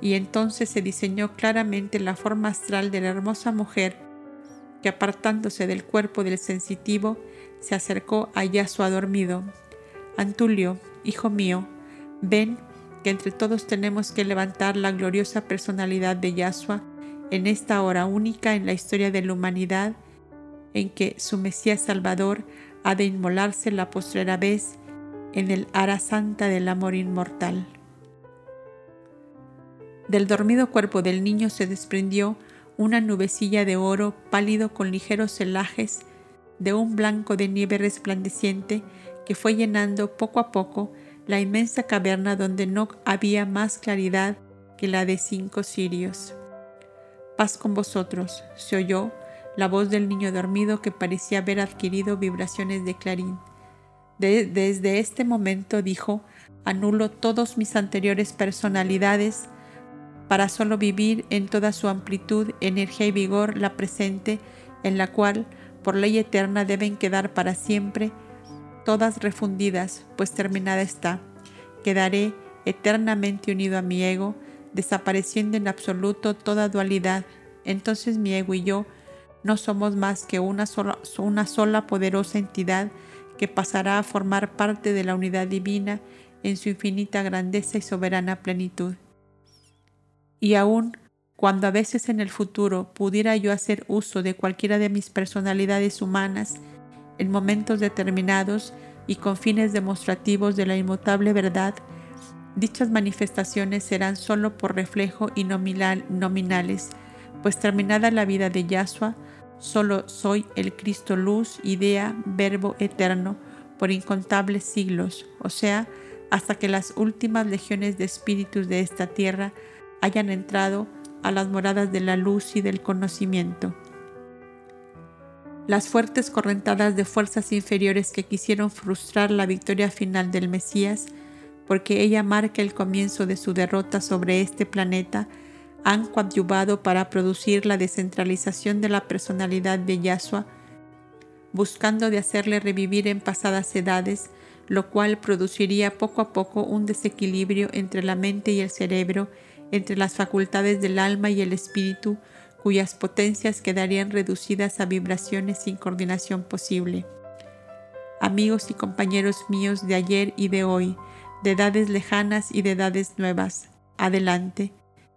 y entonces se diseñó claramente la forma astral de la hermosa mujer que apartándose del cuerpo del sensitivo se acercó a Yasua dormido. Antulio, hijo mío, ven que entre todos tenemos que levantar la gloriosa personalidad de Yahshua en esta hora única en la historia de la humanidad en que su Mesías Salvador ha de inmolarse la postrera vez en el ara santa del amor inmortal. Del dormido cuerpo del niño se desprendió una nubecilla de oro pálido con ligeros celajes de un blanco de nieve resplandeciente que fue llenando poco a poco la inmensa caverna donde no había más claridad que la de cinco cirios. Paz con vosotros, se oyó la voz del niño dormido que parecía haber adquirido vibraciones de clarín. desde este momento, dijo, anulo todos mis anteriores personalidades para solo vivir en toda su amplitud, energía y vigor la presente, en la cual, por ley eterna, deben quedar para siempre, todas refundidas, pues terminada está. Quedaré eternamente unido a mi ego, desapareciendo en absoluto toda dualidad. Entonces mi ego y yo no somos más que una sola, poderosa entidad que pasará a formar parte de la unidad divina en su infinita grandeza y soberana plenitud. Y aun cuando a veces en el futuro pudiera yo hacer uso de cualquiera de mis personalidades humanas en momentos determinados y con fines demostrativos de la inmutable verdad, dichas manifestaciones serán sólo por reflejo y nominal, nominales, pues terminada la vida de Yahshua, solo soy el Cristo luz, idea, verbo eterno, por incontables siglos, o sea, hasta que las últimas legiones de espíritus de esta tierra hayan entrado a las moradas de la luz y del conocimiento. Las fuertes correntadas de fuerzas inferiores que quisieron frustrar la victoria final del Mesías, porque ella marca el comienzo de su derrota sobre este planeta, han coadyuvado para producir la descentralización de la personalidad de Yahshua, buscando de hacerle revivir en pasadas edades, lo cual produciría poco a poco un desequilibrio entre la mente y el cerebro entre las facultades del alma y el espíritu, cuyas potencias quedarían reducidas a vibraciones sin coordinación posible. Amigos y compañeros míos de ayer y de hoy, de edades lejanas y de edades nuevas, adelante.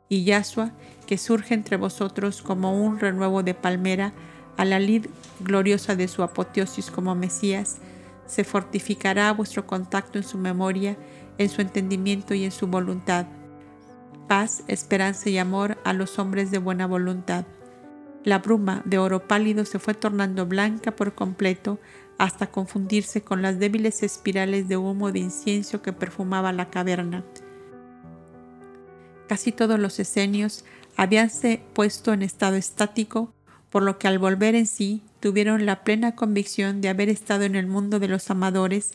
Y Yahshua, que surge entre vosotros como un renuevo de palmera a la lid gloriosa de su apoteosis como Mesías, se fortificará vuestro contacto en su memoria, en su entendimiento y en su voluntad paz, esperanza y amor a los hombres de buena voluntad. La bruma de oro pálido se fue tornando blanca por completo hasta confundirse con las débiles espirales de humo de incienso que perfumaba la caverna. Casi todos los esenios habíanse puesto en estado estático, por lo que al volver en sí tuvieron la plena convicción de haber estado en el mundo de los amadores,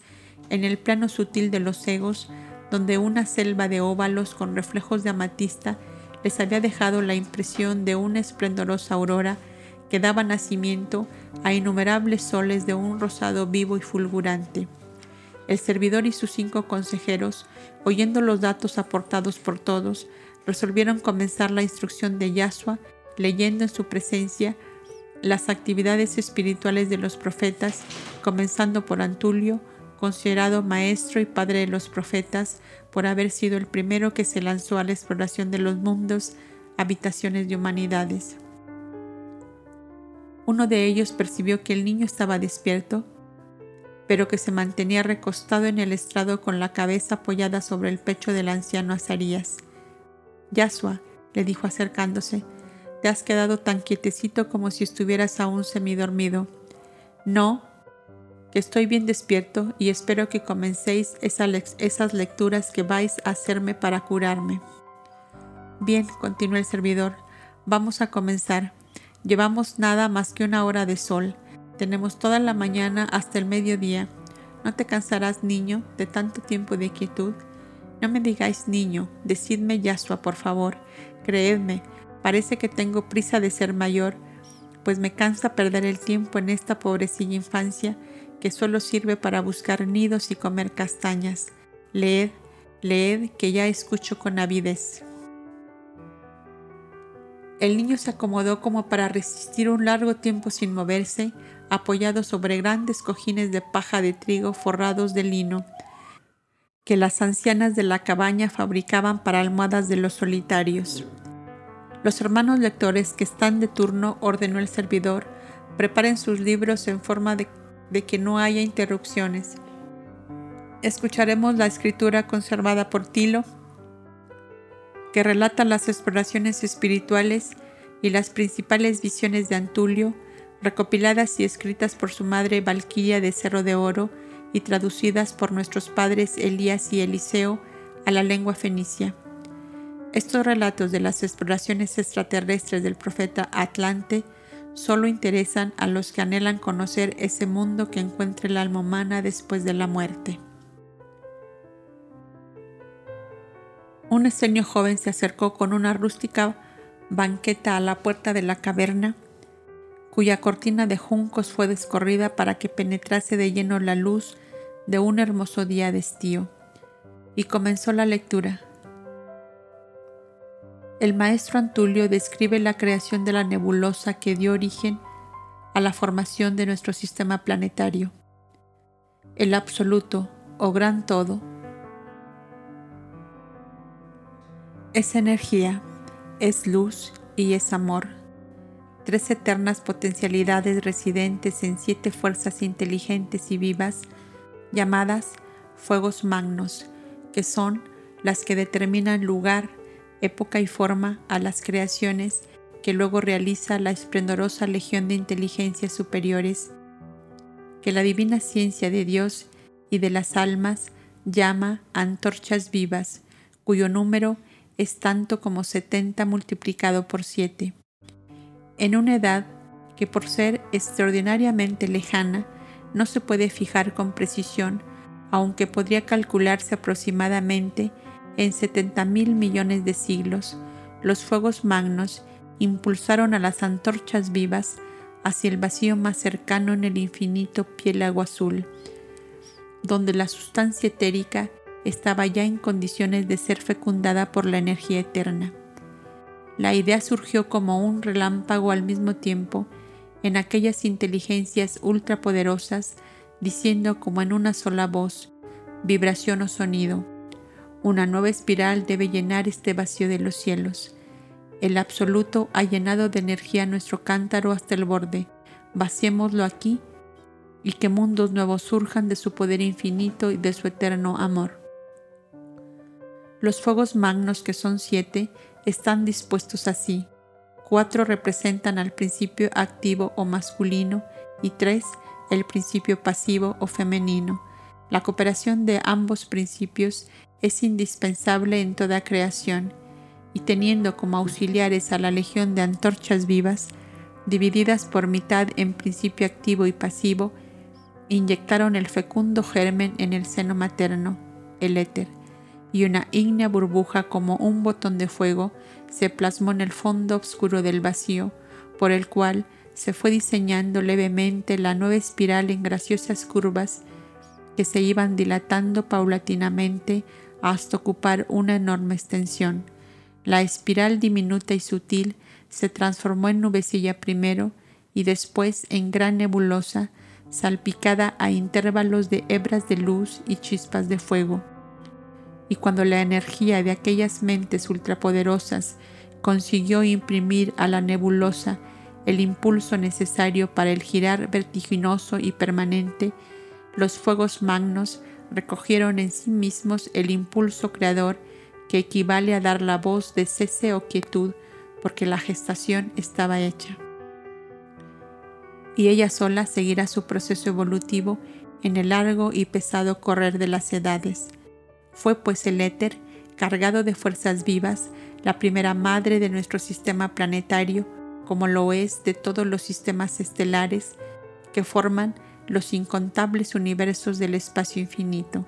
en el plano sutil de los egos, donde una selva de óvalos con reflejos de amatista les había dejado la impresión de una esplendorosa aurora que daba nacimiento a innumerables soles de un rosado vivo y fulgurante. El servidor y sus cinco consejeros, oyendo los datos aportados por todos, resolvieron comenzar la instrucción de Yahshua, leyendo en su presencia las actividades espirituales de los profetas, comenzando por Antulio, considerado maestro y padre de los profetas por haber sido el primero que se lanzó a la exploración de los mundos, habitaciones de humanidades. Uno de ellos percibió que el niño estaba despierto, pero que se mantenía recostado en el estrado con la cabeza apoyada sobre el pecho del anciano Azarías. Yasua, le dijo acercándose, te has quedado tan quietecito como si estuvieras aún semidormido. No, que estoy bien despierto y espero que comencéis esas lecturas que vais a hacerme para curarme. Bien, continuó el servidor, vamos a comenzar. Llevamos nada más que una hora de sol. Tenemos toda la mañana hasta el mediodía. ¿No te cansarás, niño, de tanto tiempo de quietud? No me digáis niño, decidme Yasua, por favor. Creedme, parece que tengo prisa de ser mayor, pues me cansa perder el tiempo en esta pobrecilla infancia que solo sirve para buscar nidos y comer castañas. Leed, leed, que ya escucho con avidez. El niño se acomodó como para resistir un largo tiempo sin moverse, apoyado sobre grandes cojines de paja de trigo forrados de lino. que las ancianas de la cabaña fabricaban para almohadas de los solitarios. Los hermanos lectores que están de turno, ordenó el servidor, preparen sus libros en forma de, de que no haya interrupciones. Escucharemos la escritura conservada por Tilo, que relata las exploraciones espirituales y las principales visiones de Antulio, recopiladas y escritas por su madre Valquiria de Cerro de Oro y traducidas por nuestros padres Elías y Eliseo a la lengua fenicia. Estos relatos de las exploraciones extraterrestres del profeta Atlante solo interesan a los que anhelan conocer ese mundo que encuentra el alma humana después de la muerte. Un extraño joven se acercó con una rústica banqueta a la puerta de la caverna, cuya cortina de juncos fue descorrida para que penetrase de lleno la luz de un hermoso día de estío, y comenzó la lectura. El maestro Antulio describe la creación de la nebulosa que dio origen a la formación de nuestro sistema planetario. El absoluto o gran todo es energía, es luz y es amor, tres eternas potencialidades residentes en siete fuerzas inteligentes y vivas llamadas fuegos magnos, que son las que determinan lugar, época y forma a las creaciones que luego realiza la esplendorosa legión de inteligencias superiores, que la divina ciencia de Dios y de las almas llama antorchas vivas, cuyo número es tanto como 70 multiplicado por 7. En una edad que por ser extraordinariamente lejana no se puede fijar con precisión, aunque podría calcularse aproximadamente en 70 mil millones de siglos, los fuegos magnos impulsaron a las antorchas vivas hacia el vacío más cercano en el infinito piélago azul, donde la sustancia etérica estaba ya en condiciones de ser fecundada por la energía eterna. La idea surgió como un relámpago al mismo tiempo en aquellas inteligencias ultrapoderosas, diciendo como en una sola voz, vibración o sonido, una nueva espiral debe llenar este vacío de los cielos. El absoluto ha llenado de energía nuestro cántaro hasta el borde. Vaciémoslo aquí y que mundos nuevos surjan de su poder infinito y de su eterno amor. Los fuegos magnos, que son siete, están dispuestos así. Cuatro representan al principio activo o masculino y tres el principio pasivo o femenino. La cooperación de ambos principios es indispensable en toda creación y teniendo como auxiliares a la legión de antorchas vivas, divididas por mitad en principio activo y pasivo, inyectaron el fecundo germen en el seno materno, el éter y una ígnea burbuja como un botón de fuego se plasmó en el fondo oscuro del vacío, por el cual se fue diseñando levemente la nueva espiral en graciosas curvas que se iban dilatando paulatinamente hasta ocupar una enorme extensión. La espiral diminuta y sutil se transformó en nubecilla primero y después en gran nebulosa, salpicada a intervalos de hebras de luz y chispas de fuego y cuando la energía de aquellas mentes ultrapoderosas consiguió imprimir a la nebulosa el impulso necesario para el girar vertiginoso y permanente, los fuegos magnos recogieron en sí mismos el impulso creador que equivale a dar la voz de cese o quietud, porque la gestación estaba hecha. Y ella sola seguirá su proceso evolutivo en el largo y pesado correr de las edades fue pues el éter, cargado de fuerzas vivas, la primera madre de nuestro sistema planetario, como lo es de todos los sistemas estelares que forman los incontables universos del espacio infinito.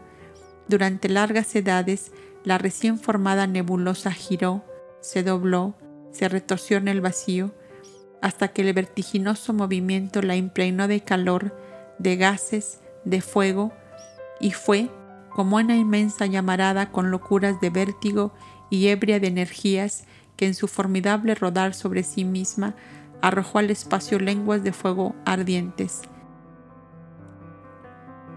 Durante largas edades, la recién formada nebulosa giró, se dobló, se retorció en el vacío, hasta que el vertiginoso movimiento la impregnó de calor, de gases, de fuego, y fue como una inmensa llamarada con locuras de vértigo y ebria de energías que en su formidable rodar sobre sí misma arrojó al espacio lenguas de fuego ardientes,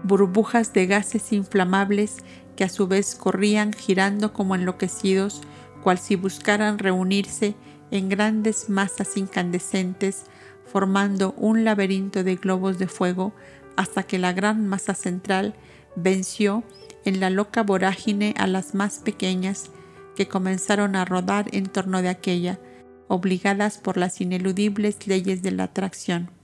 burbujas de gases inflamables que a su vez corrían girando como enloquecidos, cual si buscaran reunirse en grandes masas incandescentes, formando un laberinto de globos de fuego hasta que la gran masa central venció en la loca vorágine a las más pequeñas que comenzaron a rodar en torno de aquella, obligadas por las ineludibles leyes de la atracción.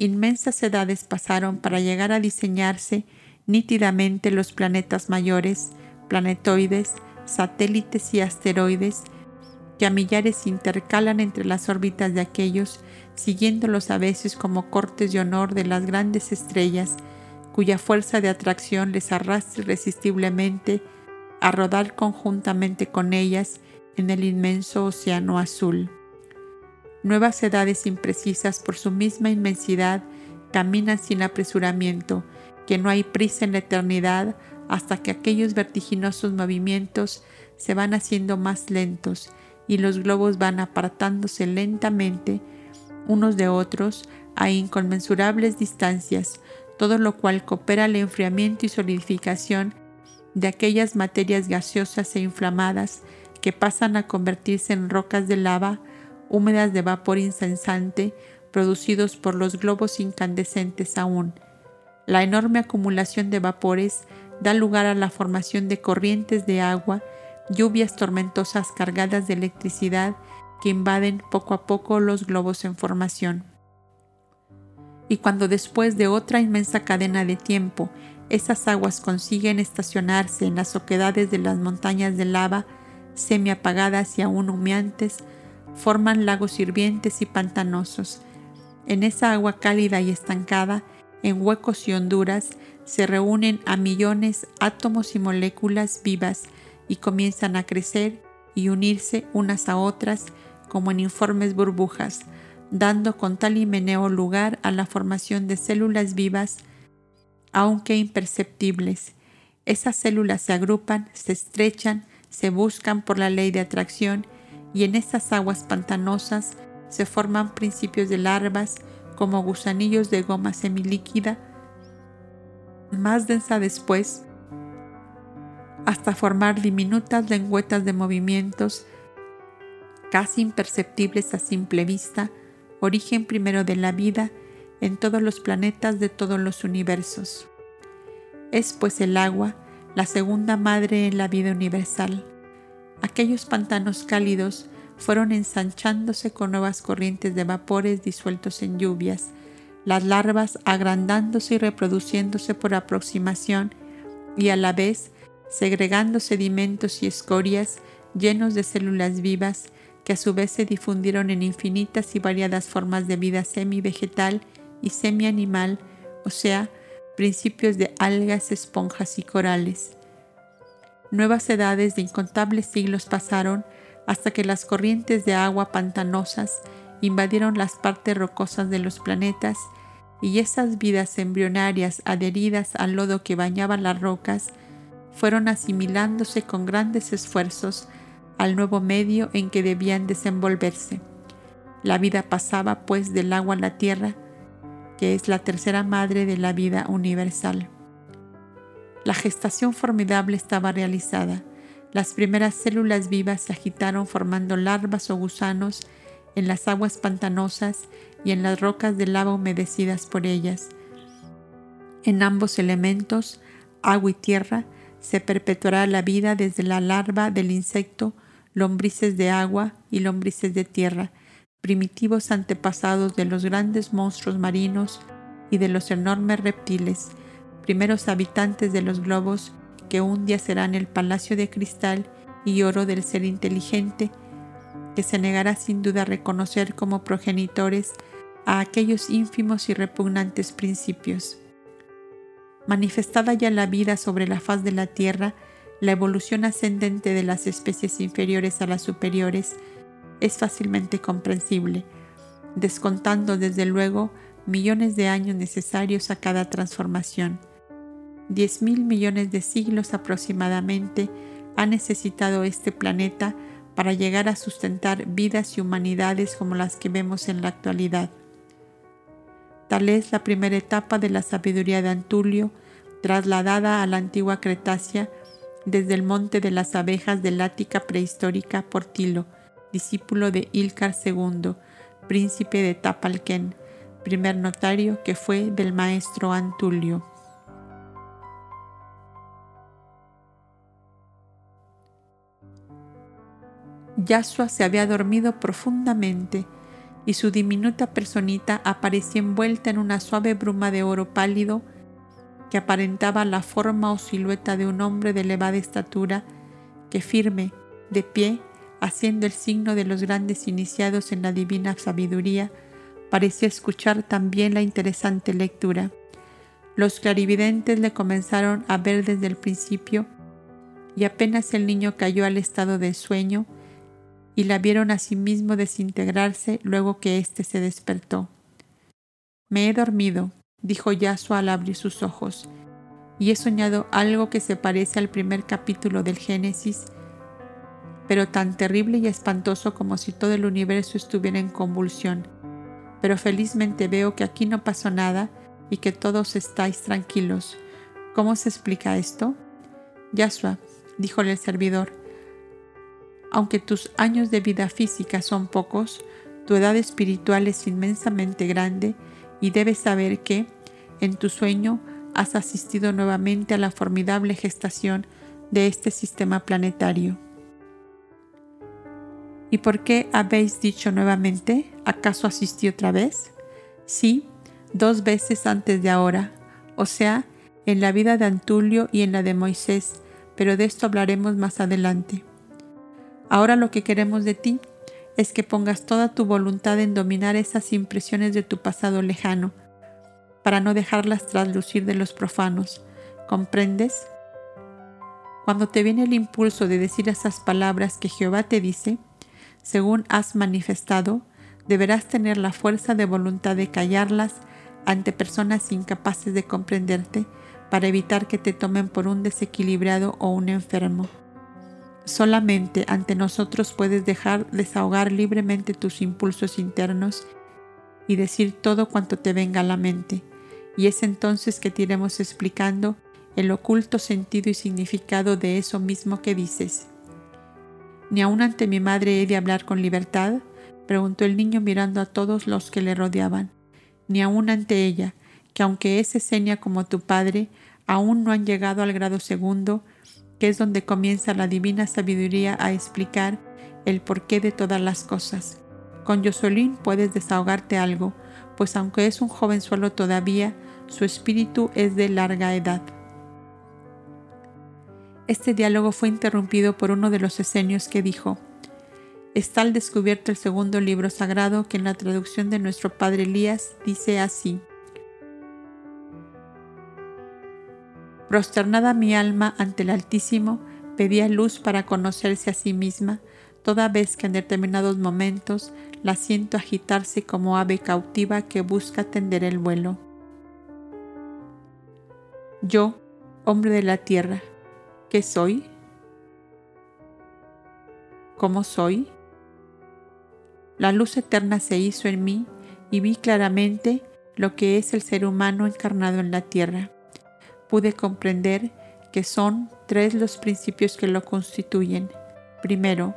Inmensas edades pasaron para llegar a diseñarse nítidamente los planetas mayores, planetoides, satélites y asteroides que a millares intercalan entre las órbitas de aquellos, siguiéndolos a veces como cortes de honor de las grandes estrellas, cuya fuerza de atracción les arrastra irresistiblemente a rodar conjuntamente con ellas en el inmenso océano azul. Nuevas edades imprecisas por su misma inmensidad caminan sin apresuramiento, que no hay prisa en la eternidad hasta que aquellos vertiginosos movimientos se van haciendo más lentos y los globos van apartándose lentamente unos de otros a inconmensurables distancias, todo lo cual coopera al enfriamiento y solidificación de aquellas materias gaseosas e inflamadas que pasan a convertirse en rocas de lava húmedas de vapor incesante producidos por los globos incandescentes aún. La enorme acumulación de vapores da lugar a la formación de corrientes de agua, lluvias tormentosas cargadas de electricidad que invaden poco a poco los globos en formación. Y cuando después de otra inmensa cadena de tiempo esas aguas consiguen estacionarse en las oquedades de las montañas de lava, semi apagadas y aún humeantes, forman lagos hirvientes y pantanosos. En esa agua cálida y estancada, en huecos y honduras, se reúnen a millones átomos y moléculas vivas y comienzan a crecer y unirse unas a otras como en informes burbujas, dando con tal himeneo lugar a la formación de células vivas, aunque imperceptibles. Esas células se agrupan, se estrechan, se buscan por la ley de atracción y en esas aguas pantanosas se forman principios de larvas como gusanillos de goma semilíquida, más densa después, hasta formar diminutas lengüetas de movimientos casi imperceptibles a simple vista, origen primero de la vida en todos los planetas de todos los universos. Es pues el agua la segunda madre en la vida universal. Aquellos pantanos cálidos fueron ensanchándose con nuevas corrientes de vapores disueltos en lluvias, las larvas agrandándose y reproduciéndose por aproximación y a la vez segregando sedimentos y escorias llenos de células vivas que a su vez se difundieron en infinitas y variadas formas de vida semi-vegetal y semi-animal, o sea, principios de algas, esponjas y corales. Nuevas edades de incontables siglos pasaron hasta que las corrientes de agua pantanosas invadieron las partes rocosas de los planetas y esas vidas embrionarias adheridas al lodo que bañaba las rocas fueron asimilándose con grandes esfuerzos al nuevo medio en que debían desenvolverse. La vida pasaba pues del agua a la tierra, que es la tercera madre de la vida universal. La gestación formidable estaba realizada. Las primeras células vivas se agitaron formando larvas o gusanos en las aguas pantanosas y en las rocas de lava humedecidas por ellas. En ambos elementos, agua y tierra, se perpetuará la vida desde la larva del insecto, lombrices de agua y lombrices de tierra, primitivos antepasados de los grandes monstruos marinos y de los enormes reptiles, primeros habitantes de los globos que un día serán el palacio de cristal y oro del ser inteligente, que se negará sin duda a reconocer como progenitores a aquellos ínfimos y repugnantes principios. Manifestada ya la vida sobre la faz de la tierra, la evolución ascendente de las especies inferiores a las superiores es fácilmente comprensible, descontando desde luego millones de años necesarios a cada transformación. Diez mil millones de siglos aproximadamente ha necesitado este planeta para llegar a sustentar vidas y humanidades como las que vemos en la actualidad. Tal es la primera etapa de la sabiduría de Antulio, trasladada a la antigua Cretácea desde el monte de las abejas del Ática prehistórica por Tilo, discípulo de Ilcar II, príncipe de Tapalquén, primer notario que fue del maestro Antulio. Yasua se había dormido profundamente y su diminuta personita aparecía envuelta en una suave bruma de oro pálido que aparentaba la forma o silueta de un hombre de elevada estatura que firme, de pie, haciendo el signo de los grandes iniciados en la divina sabiduría, parecía escuchar también la interesante lectura. Los clarividentes le comenzaron a ver desde el principio y apenas el niño cayó al estado de sueño y la vieron a sí mismo desintegrarse luego que éste se despertó. Me he dormido, dijo Yasuo al abrir sus ojos, y he soñado algo que se parece al primer capítulo del Génesis, pero tan terrible y espantoso como si todo el universo estuviera en convulsión pero felizmente veo que aquí no pasó nada y que todos estáis tranquilos. ¿Cómo se explica esto? Yasua, díjole el servidor, aunque tus años de vida física son pocos, tu edad espiritual es inmensamente grande y debes saber que, en tu sueño, has asistido nuevamente a la formidable gestación de este sistema planetario. ¿Y por qué habéis dicho nuevamente? ¿Acaso asistí otra vez? Sí, dos veces antes de ahora, o sea, en la vida de Antulio y en la de Moisés, pero de esto hablaremos más adelante. Ahora lo que queremos de ti es que pongas toda tu voluntad en dominar esas impresiones de tu pasado lejano, para no dejarlas traslucir de los profanos. ¿Comprendes? Cuando te viene el impulso de decir esas palabras que Jehová te dice, según has manifestado, deberás tener la fuerza de voluntad de callarlas ante personas incapaces de comprenderte para evitar que te tomen por un desequilibrado o un enfermo. Solamente ante nosotros puedes dejar desahogar libremente tus impulsos internos y decir todo cuanto te venga a la mente, y es entonces que te iremos explicando el oculto sentido y significado de eso mismo que dices. ¿Ni aun ante mi madre he de hablar con libertad? preguntó el niño mirando a todos los que le rodeaban. Ni aun ante ella, que aunque es seña como tu padre, aún no han llegado al grado segundo, que es donde comienza la divina sabiduría a explicar el porqué de todas las cosas. Con Yosolín puedes desahogarte algo, pues aunque es un jovenzuelo todavía, su espíritu es de larga edad. Este diálogo fue interrumpido por uno de los esenios que dijo, Está al descubierto el segundo libro sagrado que en la traducción de nuestro padre Elías dice así. Prosternada mi alma ante el Altísimo, pedía luz para conocerse a sí misma, toda vez que en determinados momentos la siento agitarse como ave cautiva que busca tender el vuelo. Yo, hombre de la tierra, ¿Qué soy? ¿Cómo soy? La luz eterna se hizo en mí y vi claramente lo que es el ser humano encarnado en la tierra. Pude comprender que son tres los principios que lo constituyen. Primero,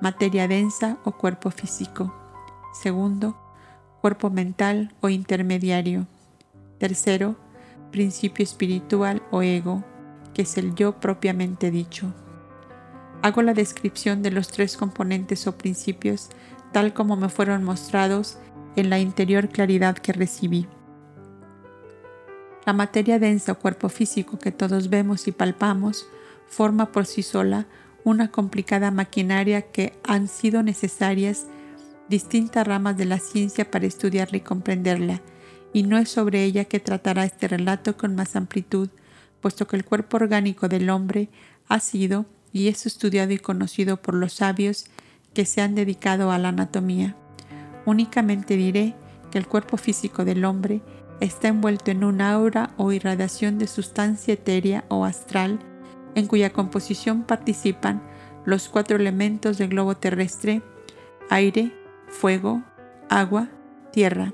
materia densa o cuerpo físico. Segundo, cuerpo mental o intermediario. Tercero, principio espiritual o ego que es el yo propiamente dicho. Hago la descripción de los tres componentes o principios tal como me fueron mostrados en la interior claridad que recibí. La materia densa o cuerpo físico que todos vemos y palpamos forma por sí sola una complicada maquinaria que han sido necesarias distintas ramas de la ciencia para estudiarla y comprenderla, y no es sobre ella que tratará este relato con más amplitud puesto que el cuerpo orgánico del hombre ha sido y es estudiado y conocido por los sabios que se han dedicado a la anatomía. Únicamente diré que el cuerpo físico del hombre está envuelto en un aura o irradiación de sustancia etérea o astral en cuya composición participan los cuatro elementos del globo terrestre, aire, fuego, agua, tierra.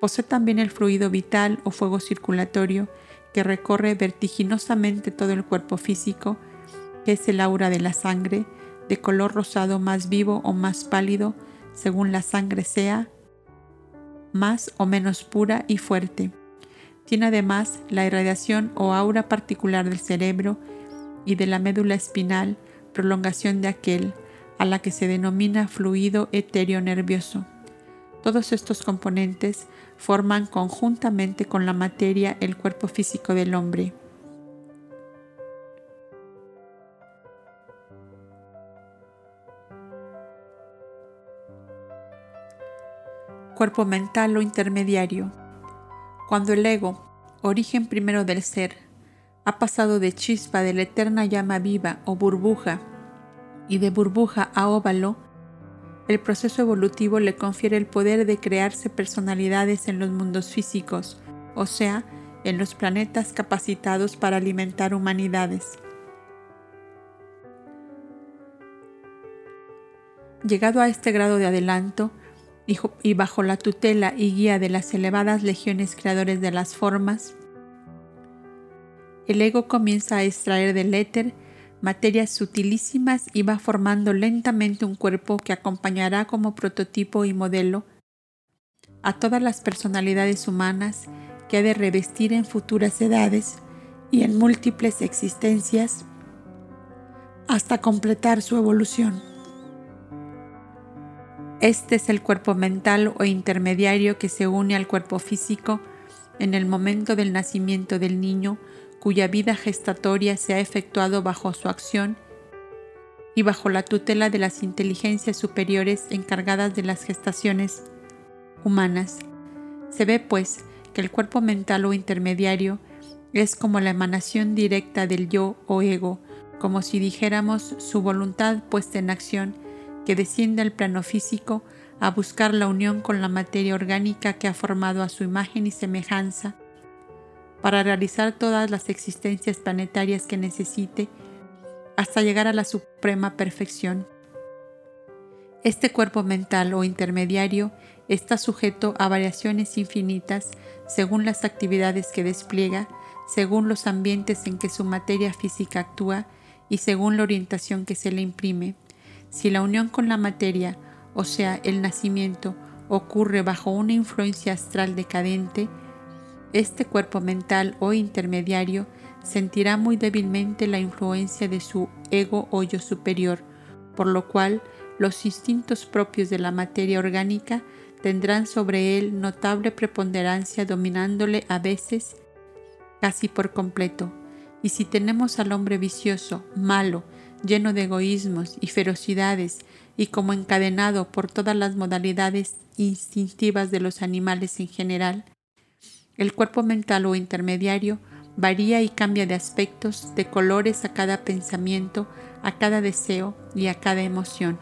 Posee también el fluido vital o fuego circulatorio que recorre vertiginosamente todo el cuerpo físico, que es el aura de la sangre, de color rosado más vivo o más pálido, según la sangre sea más o menos pura y fuerte. Tiene además la irradiación o aura particular del cerebro y de la médula espinal, prolongación de aquel, a la que se denomina fluido etéreo nervioso. Todos estos componentes forman conjuntamente con la materia el cuerpo físico del hombre. Cuerpo mental o intermediario. Cuando el ego, origen primero del ser, ha pasado de chispa de la eterna llama viva o burbuja y de burbuja a óvalo, el proceso evolutivo le confiere el poder de crearse personalidades en los mundos físicos, o sea, en los planetas capacitados para alimentar humanidades. Llegado a este grado de adelanto, y bajo la tutela y guía de las elevadas legiones creadores de las formas, el ego comienza a extraer del éter materias sutilísimas y va formando lentamente un cuerpo que acompañará como prototipo y modelo a todas las personalidades humanas que ha de revestir en futuras edades y en múltiples existencias hasta completar su evolución. Este es el cuerpo mental o intermediario que se une al cuerpo físico en el momento del nacimiento del niño cuya vida gestatoria se ha efectuado bajo su acción y bajo la tutela de las inteligencias superiores encargadas de las gestaciones humanas. Se ve, pues, que el cuerpo mental o intermediario es como la emanación directa del yo o ego, como si dijéramos su voluntad puesta en acción que desciende al plano físico a buscar la unión con la materia orgánica que ha formado a su imagen y semejanza para realizar todas las existencias planetarias que necesite hasta llegar a la suprema perfección. Este cuerpo mental o intermediario está sujeto a variaciones infinitas según las actividades que despliega, según los ambientes en que su materia física actúa y según la orientación que se le imprime. Si la unión con la materia, o sea, el nacimiento, ocurre bajo una influencia astral decadente, este cuerpo mental o intermediario sentirá muy débilmente la influencia de su ego o yo superior, por lo cual los instintos propios de la materia orgánica tendrán sobre él notable preponderancia dominándole a veces casi por completo. Y si tenemos al hombre vicioso, malo, lleno de egoísmos y ferocidades, y como encadenado por todas las modalidades instintivas de los animales en general, el cuerpo mental o intermediario varía y cambia de aspectos, de colores a cada pensamiento, a cada deseo y a cada emoción.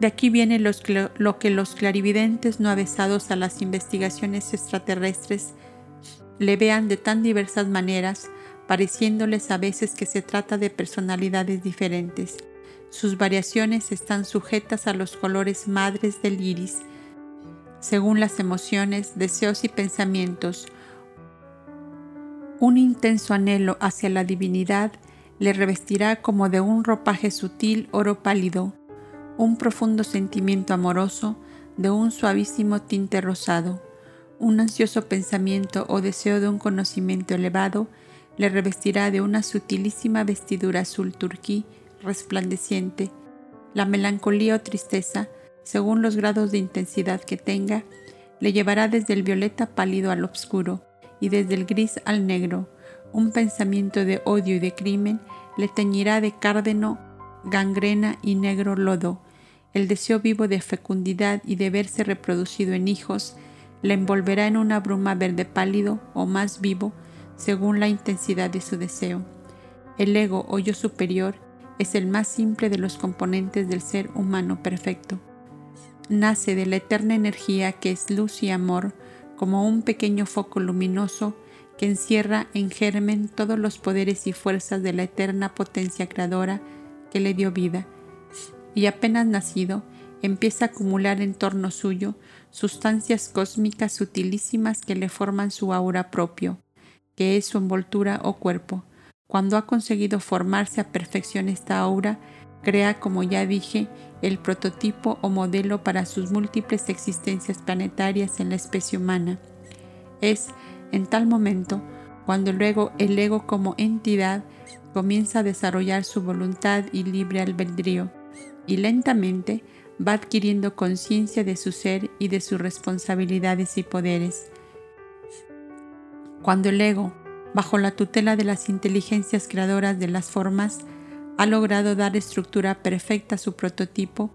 De aquí viene lo que los clarividentes no avesados a las investigaciones extraterrestres le vean de tan diversas maneras, pareciéndoles a veces que se trata de personalidades diferentes. Sus variaciones están sujetas a los colores madres del iris, según las emociones, deseos y pensamientos. Un intenso anhelo hacia la divinidad le revestirá como de un ropaje sutil oro pálido, un profundo sentimiento amoroso de un suavísimo tinte rosado, un ansioso pensamiento o deseo de un conocimiento elevado le revestirá de una sutilísima vestidura azul turquí resplandeciente, la melancolía o tristeza según los grados de intensidad que tenga, le llevará desde el violeta pálido al oscuro y desde el gris al negro. Un pensamiento de odio y de crimen le teñirá de cárdeno, gangrena y negro lodo. El deseo vivo de fecundidad y de verse reproducido en hijos le envolverá en una bruma verde pálido o más vivo según la intensidad de su deseo. El ego o yo superior es el más simple de los componentes del ser humano perfecto nace de la eterna energía que es luz y amor, como un pequeño foco luminoso que encierra en germen todos los poderes y fuerzas de la eterna potencia creadora que le dio vida. Y apenas nacido, empieza a acumular en torno suyo sustancias cósmicas sutilísimas que le forman su aura propio. Que es su envoltura o cuerpo. Cuando ha conseguido formarse a perfección esta aura, crea, como ya dije, el prototipo o modelo para sus múltiples existencias planetarias en la especie humana. Es, en tal momento, cuando luego el ego como entidad comienza a desarrollar su voluntad y libre albedrío, y lentamente va adquiriendo conciencia de su ser y de sus responsabilidades y poderes. Cuando el ego, bajo la tutela de las inteligencias creadoras de las formas, ha logrado dar estructura perfecta a su prototipo,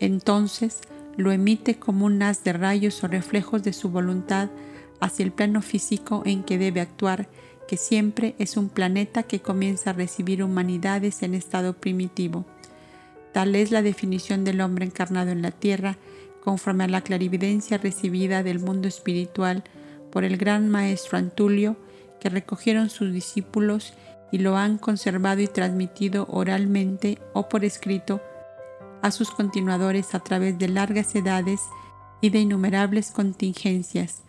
entonces lo emite como un haz de rayos o reflejos de su voluntad hacia el plano físico en que debe actuar, que siempre es un planeta que comienza a recibir humanidades en estado primitivo. Tal es la definición del hombre encarnado en la tierra, conforme a la clarividencia recibida del mundo espiritual por el gran maestro Antulio, que recogieron sus discípulos y lo han conservado y transmitido oralmente o por escrito a sus continuadores a través de largas edades y de innumerables contingencias.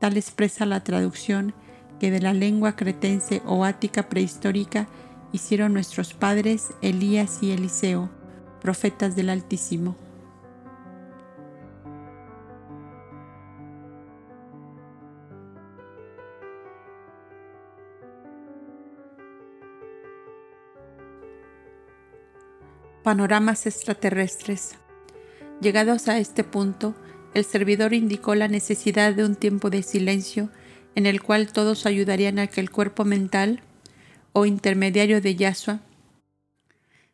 Tal expresa la traducción que de la lengua cretense o ática prehistórica hicieron nuestros padres Elías y Eliseo profetas del Altísimo. Panoramas extraterrestres. Llegados a este punto, el servidor indicó la necesidad de un tiempo de silencio en el cual todos ayudarían a que el cuerpo mental o intermediario de Yahshua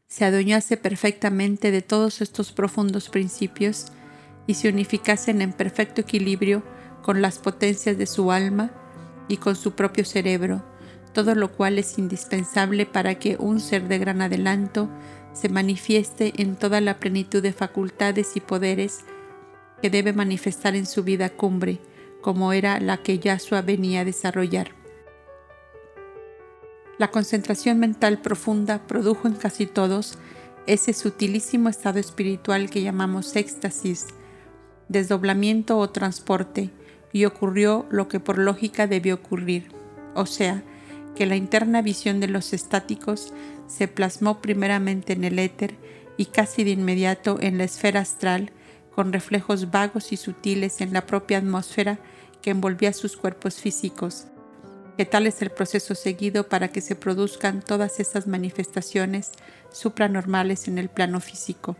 se adueñase perfectamente de todos estos profundos principios y se unificasen en perfecto equilibrio con las potencias de su alma y con su propio cerebro, todo lo cual es indispensable para que un ser de gran adelanto se manifieste en toda la plenitud de facultades y poderes que debe manifestar en su vida cumbre, como era la que Yahshua venía a desarrollar. La concentración mental profunda produjo en casi todos ese sutilísimo estado espiritual que llamamos éxtasis, desdoblamiento o transporte, y ocurrió lo que por lógica debió ocurrir, o sea, que la interna visión de los estáticos se plasmó primeramente en el éter y casi de inmediato en la esfera astral, con reflejos vagos y sutiles en la propia atmósfera que envolvía sus cuerpos físicos, que tal es el proceso seguido para que se produzcan todas esas manifestaciones supranormales en el plano físico.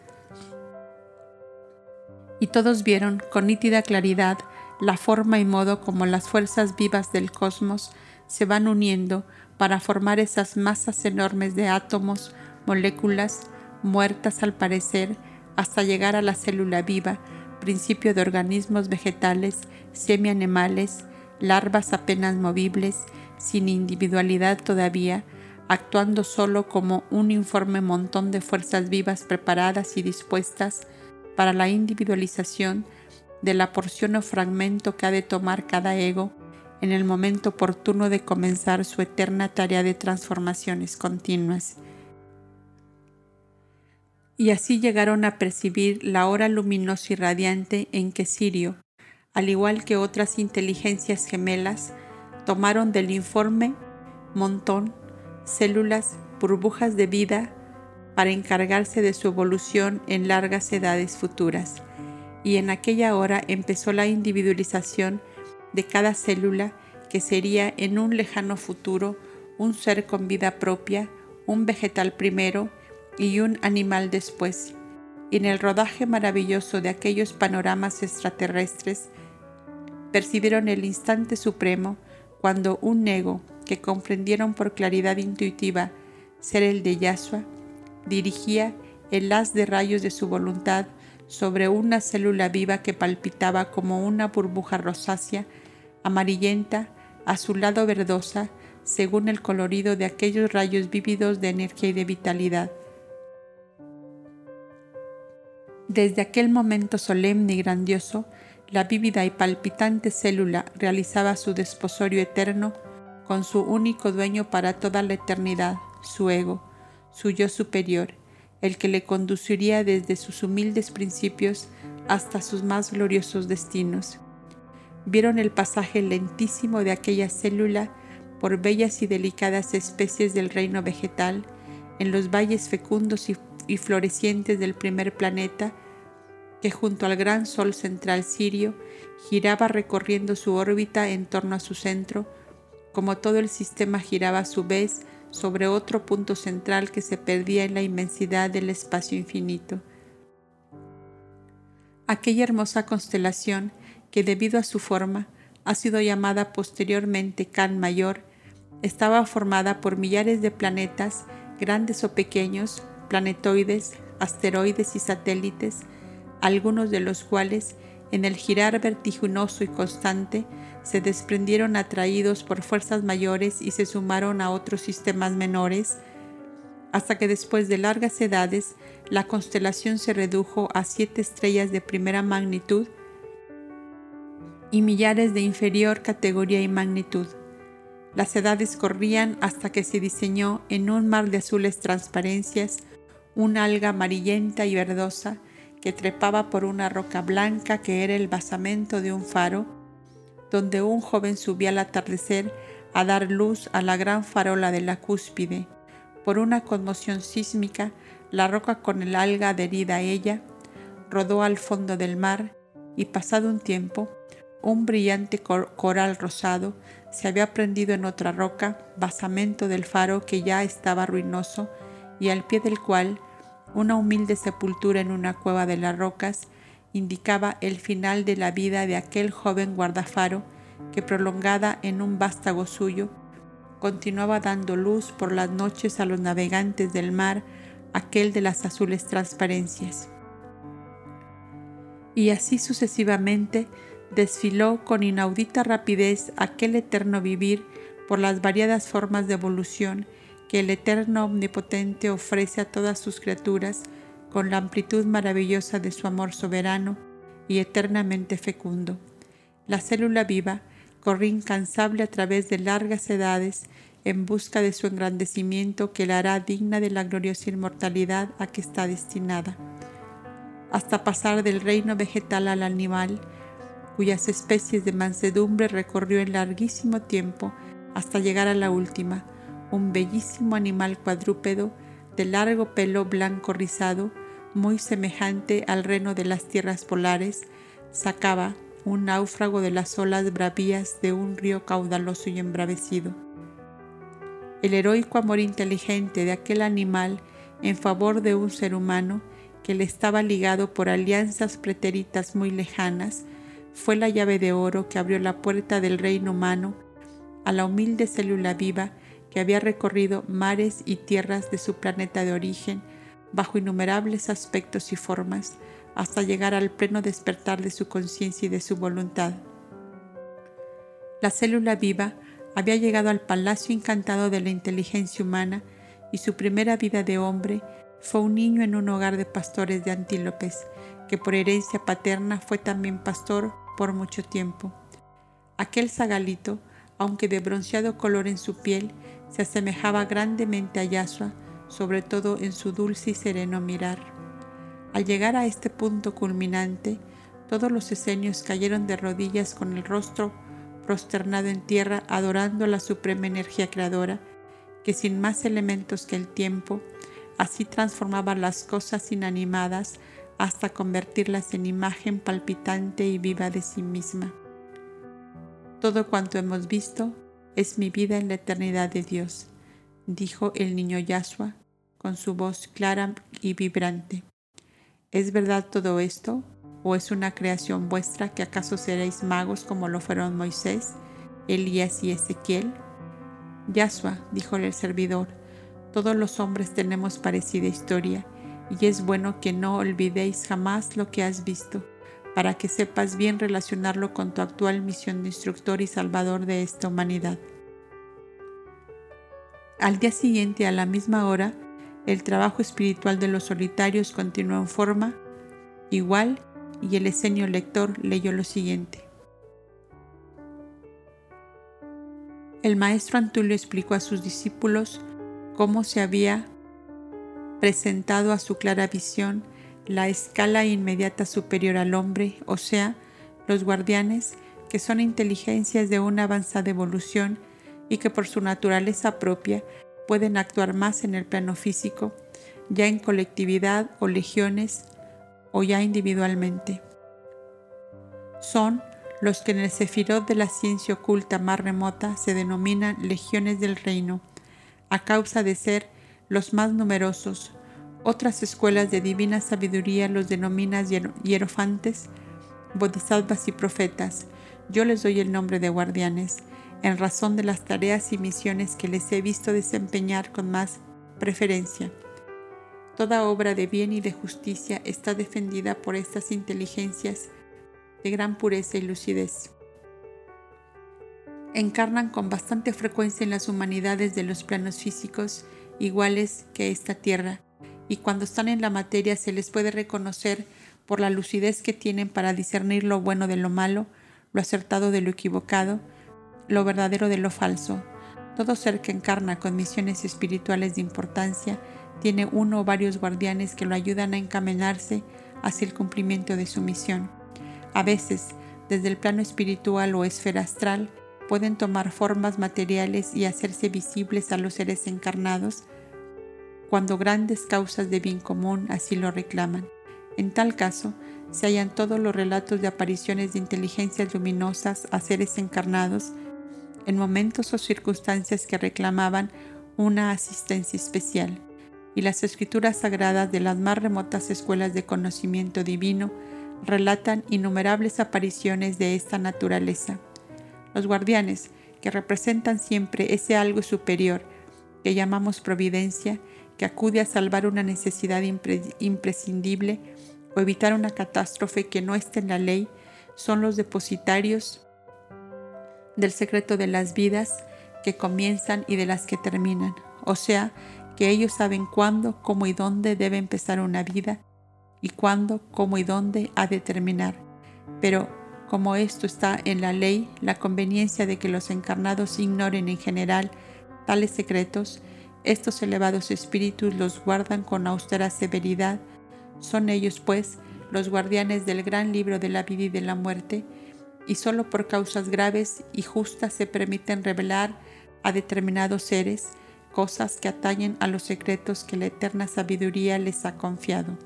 Y todos vieron con nítida claridad la forma y modo como las fuerzas vivas del cosmos se van uniendo para formar esas masas enormes de átomos, moléculas, muertas al parecer, hasta llegar a la célula viva, principio de organismos vegetales, semianimales, larvas apenas movibles, sin individualidad todavía, actuando solo como un informe montón de fuerzas vivas preparadas y dispuestas para la individualización de la porción o fragmento que ha de tomar cada ego en el momento oportuno de comenzar su eterna tarea de transformaciones continuas. Y así llegaron a percibir la hora luminosa y radiante en que Sirio, al igual que otras inteligencias gemelas, tomaron del informe montón células, burbujas de vida para encargarse de su evolución en largas edades futuras. Y en aquella hora empezó la individualización de cada célula que sería en un lejano futuro un ser con vida propia, un vegetal primero y un animal después. Y en el rodaje maravilloso de aquellos panoramas extraterrestres, percibieron el instante supremo cuando un ego que comprendieron por claridad intuitiva ser el de Yahshua, dirigía el haz de rayos de su voluntad sobre una célula viva que palpitaba como una burbuja rosácea, amarillenta, azulado verdosa, según el colorido de aquellos rayos vívidos de energía y de vitalidad. Desde aquel momento solemne y grandioso, la vívida y palpitante célula realizaba su desposorio eterno con su único dueño para toda la eternidad, su ego, su yo superior, el que le conduciría desde sus humildes principios hasta sus más gloriosos destinos. Vieron el pasaje lentísimo de aquella célula por bellas y delicadas especies del reino vegetal, en los valles fecundos y, florecientes del primer planeta, que junto al gran sol central sirio giraba recorriendo su órbita en torno a su centro, como todo el sistema giraba a su vez sobre otro punto central que se perdía en la inmensidad del espacio infinito. Aquella hermosa constelación, que debido a su forma ha sido llamada posteriormente Can Mayor, estaba formada por millares de planetas, grandes o pequeños, planetoides, asteroides y satélites, algunos de los cuales, en el girar vertiginoso y constante, se desprendieron atraídos por fuerzas mayores y se sumaron a otros sistemas menores, hasta que después de largas edades la constelación se redujo a siete estrellas de primera magnitud y millares de inferior categoría y magnitud. Las edades corrían hasta que se diseñó en un mar de azules transparencias una alga amarillenta y verdosa que trepaba por una roca blanca que era el basamento de un faro, donde un joven subía al atardecer a dar luz a la gran farola de la cúspide. Por una conmoción sísmica, la roca con el alga adherida a ella rodó al fondo del mar y pasado un tiempo, un brillante coral rosado se había prendido en otra roca, basamento del faro que ya estaba ruinoso y al pie del cual una humilde sepultura en una cueva de las rocas indicaba el final de la vida de aquel joven guardafaro que prolongada en un vástago suyo continuaba dando luz por las noches a los navegantes del mar, aquel de las azules transparencias. Y así sucesivamente desfiló con inaudita rapidez aquel eterno vivir por las variadas formas de evolución que el Eterno Omnipotente ofrece a todas sus criaturas con la amplitud maravillosa de su amor soberano y eternamente fecundo. La célula viva corre incansable a través de largas edades en busca de su engrandecimiento que la hará digna de la gloriosa inmortalidad a que está destinada, hasta pasar del reino vegetal al animal, cuyas especies de mansedumbre recorrió en larguísimo tiempo hasta llegar a la última, un bellísimo animal cuadrúpedo de largo pelo blanco rizado, muy semejante al reno de las tierras polares, sacaba un náufrago de las olas bravías de un río caudaloso y embravecido. El heroico amor inteligente de aquel animal en favor de un ser humano que le estaba ligado por alianzas pretéritas muy lejanas, fue la llave de oro que abrió la puerta del reino humano a la humilde célula viva que había recorrido mares y tierras de su planeta de origen bajo innumerables aspectos y formas hasta llegar al pleno despertar de su conciencia y de su voluntad. La célula viva había llegado al palacio encantado de la inteligencia humana y su primera vida de hombre fue un niño en un hogar de pastores de antílopes, que por herencia paterna fue también pastor por mucho tiempo. Aquel zagalito, aunque de bronceado color en su piel, se asemejaba grandemente a Yasua, sobre todo en su dulce y sereno mirar. Al llegar a este punto culminante, todos los esenios cayeron de rodillas con el rostro prosternado en tierra, adorando la suprema energía creadora, que sin más elementos que el tiempo, así transformaba las cosas inanimadas hasta convertirlas en imagen palpitante y viva de sí misma. Todo cuanto hemos visto es mi vida en la eternidad de Dios, dijo el niño Yahshua con su voz clara y vibrante. ¿Es verdad todo esto? ¿O es una creación vuestra que acaso seréis magos como lo fueron Moisés, Elías y Ezequiel? Yahshua, dijo el servidor, todos los hombres tenemos parecida historia y es bueno que no olvidéis jamás lo que has visto, para que sepas bien relacionarlo con tu actual misión de instructor y salvador de esta humanidad. Al día siguiente, a la misma hora, el trabajo espiritual de los solitarios continuó en forma igual y el esenio lector leyó lo siguiente. El maestro Antulio explicó a sus discípulos cómo se había presentado a su clara visión la escala inmediata superior al hombre, o sea, los guardianes, que son inteligencias de una avanzada evolución y que por su naturaleza propia pueden actuar más en el plano físico, ya en colectividad o legiones o ya individualmente. Son los que en el sefirot de la ciencia oculta más remota se denominan legiones del reino, a causa de ser los más numerosos. Otras escuelas de divina sabiduría los denominan hierofantes, bodhisattvas y profetas. Yo les doy el nombre de guardianes, en razón de las tareas y misiones que les he visto desempeñar con más preferencia. Toda obra de bien y de justicia está defendida por estas inteligencias de gran pureza y lucidez. Encarnan con bastante frecuencia en las humanidades de los planos físicos iguales que esta tierra, y cuando están en la materia se les puede reconocer por la lucidez que tienen para discernir lo bueno de lo malo, lo acertado de lo equivocado, lo verdadero de lo falso. Todo ser que encarna con misiones espirituales de importancia tiene uno o varios guardianes que lo ayudan a encaminarse hacia el cumplimiento de su misión. A veces, desde el plano espiritual o esfera astral, pueden tomar formas materiales y hacerse visibles a los seres encarnados cuando grandes causas de bien común así lo reclaman. En tal caso, se hallan todos los relatos de apariciones de inteligencias luminosas a seres encarnados en momentos o circunstancias que reclamaban una asistencia especial, y las escrituras sagradas de las más remotas escuelas de conocimiento divino relatan innumerables apariciones de esta naturaleza. Los guardianes, que representan siempre ese algo superior que llamamos providencia, que acude a salvar una necesidad imprescindible o evitar una catástrofe que no esté en la ley, son los depositarios del secreto de las vidas que comienzan y de las que terminan. O sea, que ellos saben cuándo, cómo y dónde debe empezar una vida y cuándo, cómo y dónde ha de terminar. Pero como esto está en la ley, la conveniencia de que los encarnados ignoren en general tales secretos, estos elevados espíritus los guardan con austera severidad. Son ellos, pues, los guardianes del gran libro de la vida y de la muerte, y solo por causas graves y justas se permiten revelar a determinados seres cosas que atañen a los secretos que la eterna sabiduría les ha confiado.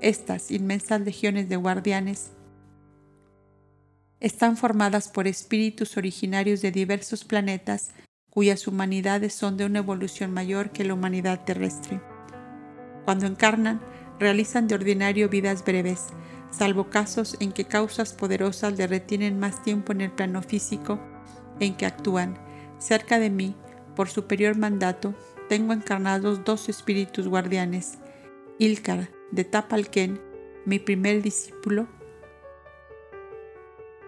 Estas inmensas legiones de guardianes están formadas por espíritus originarios de diversos planetas cuyas humanidades son de una evolución mayor que la humanidad terrestre. Cuando encarnan, realizan de ordinario vidas breves, salvo casos en que causas poderosas le retienen más tiempo en el plano físico en que actúan. Cerca de mí, por superior mandato, tengo encarnados dos espíritus guardianes, Ilkar de Tapalquén, mi primer discípulo,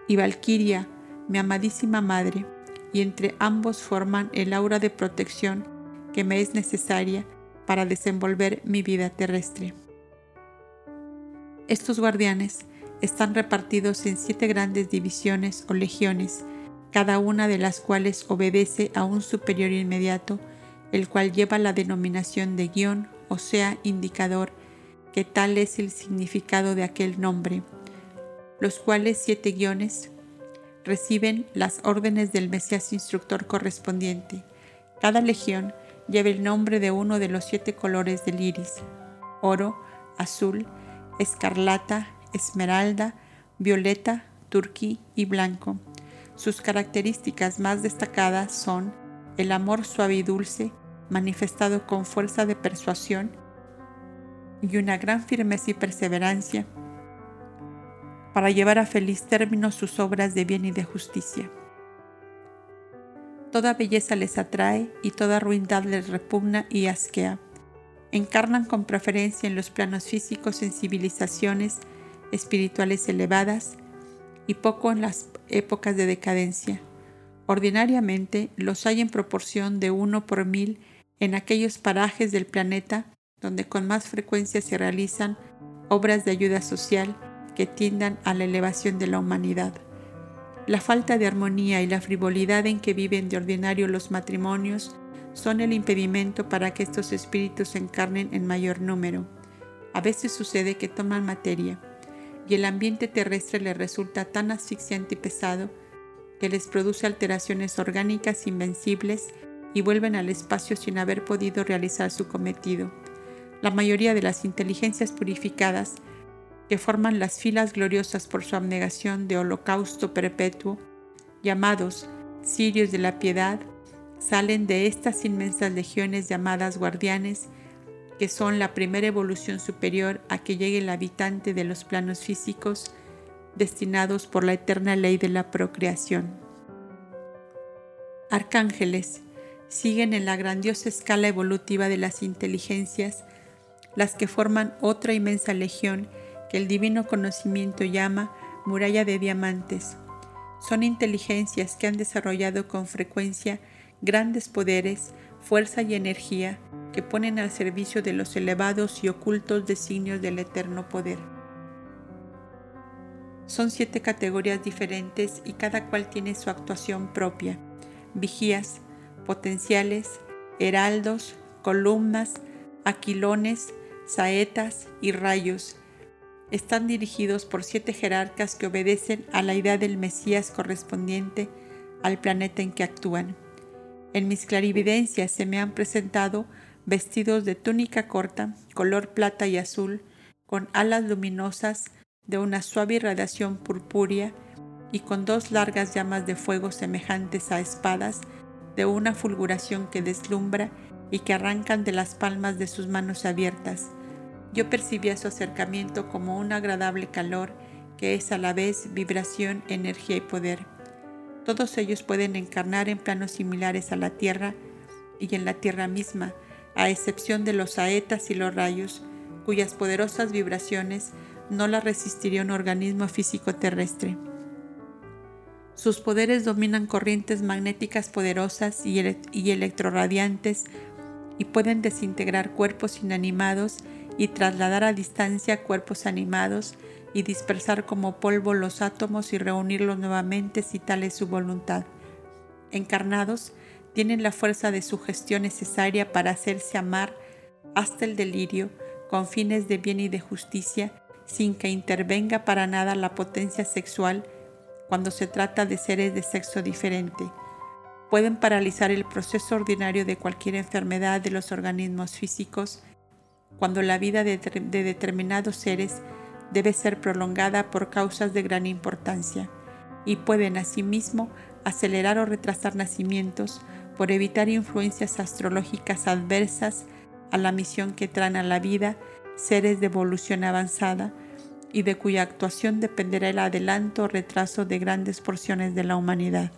y Valquiria, mi amadísima madre, y entre ambos forman el aura de protección que me es necesaria para desenvolver mi vida terrestre. Estos guardianes están repartidos en siete grandes divisiones o legiones, cada una de las cuales obedece a un superior inmediato, el cual lleva la denominación de guion, o sea, indicador, que tal es el significado de aquel nombre, los cuales siete guiones reciben las órdenes del Mesías instructor correspondiente. Cada legión lleva el nombre de uno de los siete colores del iris, oro, azul, escarlata, esmeralda, violeta, turquí y blanco. Sus características más destacadas son el amor suave y dulce, manifestado con fuerza de persuasión, y una gran firmeza y perseverancia para llevar a feliz término sus obras de bien y de justicia. Toda belleza les atrae y toda ruindad les repugna y asquea encarnan con preferencia en los planos físicos en civilizaciones espirituales elevadas y poco en las épocas de decadencia. Ordinariamente los hay en proporción de uno por mil en aquellos parajes del planeta donde con más frecuencia se realizan obras de ayuda social que tiendan a la elevación de la humanidad. La falta de armonía y la frivolidad en que viven de ordinario los matrimonios son el impedimento para que estos espíritus se encarnen en mayor número. A veces sucede que toman materia y el ambiente terrestre les resulta tan asfixiante y pesado que les produce alteraciones orgánicas invencibles y vuelven al espacio sin haber podido realizar su cometido. La mayoría de las inteligencias purificadas, que forman las filas gloriosas por su abnegación de holocausto perpetuo, llamados sirios de la piedad, salen de estas inmensas legiones llamadas guardianes, que son la primera evolución superior a que llegue el habitante de los planos físicos destinados por la eterna ley de la procreación. Arcángeles siguen en la grandiosa escala evolutiva de las inteligencias, las que forman otra inmensa legión que el divino conocimiento llama muralla de diamantes. Son inteligencias que han desarrollado con frecuencia grandes poderes, fuerza y energía que ponen al servicio de los elevados y ocultos designios del eterno poder. Son siete categorías diferentes y cada cual tiene su actuación propia. Vigías, potenciales, heraldos, columnas, aquilones, saetas y rayos. Están dirigidos por siete jerarcas que obedecen a la idea del Mesías correspondiente al planeta en que actúan. En mis clarividencias se me han presentado vestidos de túnica corta, color plata y azul, con alas luminosas de una suave irradiación purpúrea y con dos largas llamas de fuego semejantes a espadas de una fulguración que deslumbra y que arrancan de las palmas de sus manos abiertas. Yo percibía su acercamiento como un agradable calor que es a la vez vibración, energía y poder. Todos ellos pueden encarnar en planos similares a la Tierra y en la Tierra misma, a excepción de los saetas y los rayos, cuyas poderosas vibraciones no las resistiría un organismo físico terrestre. Sus poderes dominan corrientes magnéticas poderosas y, electroradiantes y pueden desintegrar cuerpos inanimados y trasladar a distancia cuerpos animados y dispersar como polvo los átomos y reunirlos nuevamente si tal es su voluntad. Encarnados, tienen la fuerza de sugestión necesaria para hacerse amar hasta el delirio con fines de bien y de justicia sin que intervenga para nada la potencia sexual cuando se trata de seres de sexo diferente. Pueden paralizar el proceso ordinario de cualquier enfermedad de los organismos físicos cuando la vida de, determinados seres debe ser prolongada por causas de gran importancia y pueden asimismo acelerar o retrasar nacimientos por evitar influencias astrológicas adversas a la misión que traen a la vida seres de evolución avanzada y de cuya actuación dependerá el adelanto o retraso de grandes porciones de la humanidad.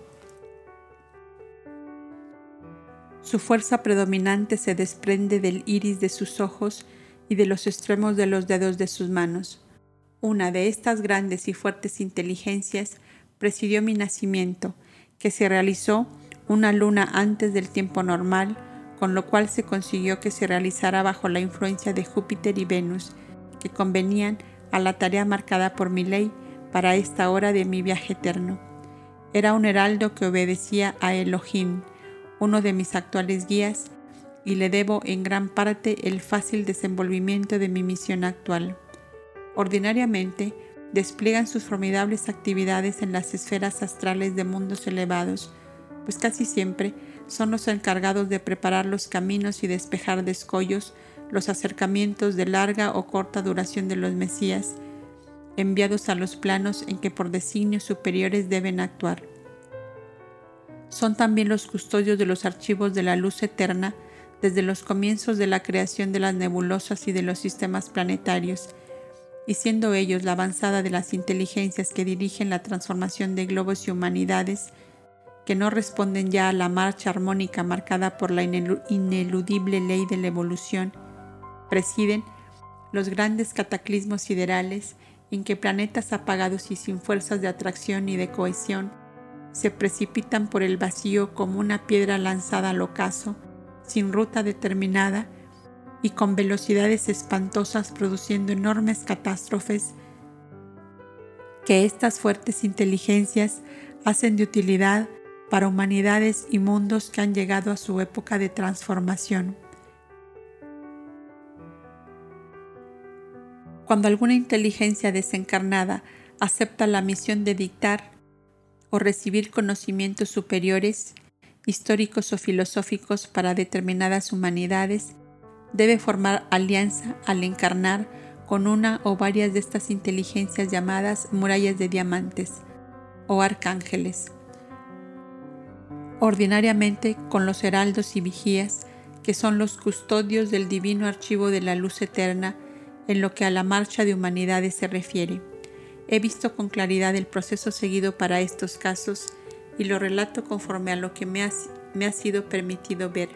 Su fuerza predominante se desprende del iris de sus ojos y de los extremos de los dedos de sus manos. Una de estas grandes y fuertes inteligencias presidió mi nacimiento, que se realizó una luna antes del tiempo normal, con lo cual se consiguió que se realizara bajo la influencia de Júpiter y Venus, que convenían a la tarea marcada por mi ley para esta hora de mi viaje eterno. Era un heraldo que obedecía a Elohim, uno de mis actuales guías, y le debo en gran parte el fácil desenvolvimiento de mi misión actual. Ordinariamente, despliegan sus formidables actividades en las esferas astrales de mundos elevados, pues casi siempre son los encargados de preparar los caminos y despejar descollos los acercamientos de larga o corta duración de los Mesías, enviados a los planos en que por designios superiores deben actuar. Son también los custodios de los archivos de la luz eterna desde los comienzos de la creación de las nebulosas y de los sistemas planetarios, y siendo ellos la avanzada de las inteligencias que dirigen la transformación de globos y humanidades, que no responden ya a la marcha armónica marcada por la ineludible ley de la evolución, presiden los grandes cataclismos siderales en que planetas apagados y sin fuerzas de atracción y de cohesión se precipitan por el vacío como una piedra lanzada al ocaso, sin ruta determinada y con velocidades espantosas produciendo enormes catástrofes que estas fuertes inteligencias hacen de utilidad para humanidades y mundos que han llegado a su época de transformación. Cuando alguna inteligencia desencarnada acepta la misión de dictar o recibir conocimientos superiores, históricos o filosóficos para determinadas humanidades, debe formar alianza al encarnar con una o varias de estas inteligencias llamadas murallas de diamantes o arcángeles. Ordinariamente con los heraldos y vigías, que son los custodios del divino archivo de la luz eterna en lo que a la marcha de humanidades se refiere. He visto con claridad el proceso seguido para estos casos y lo relato conforme a lo que me ha, me ha sido permitido ver.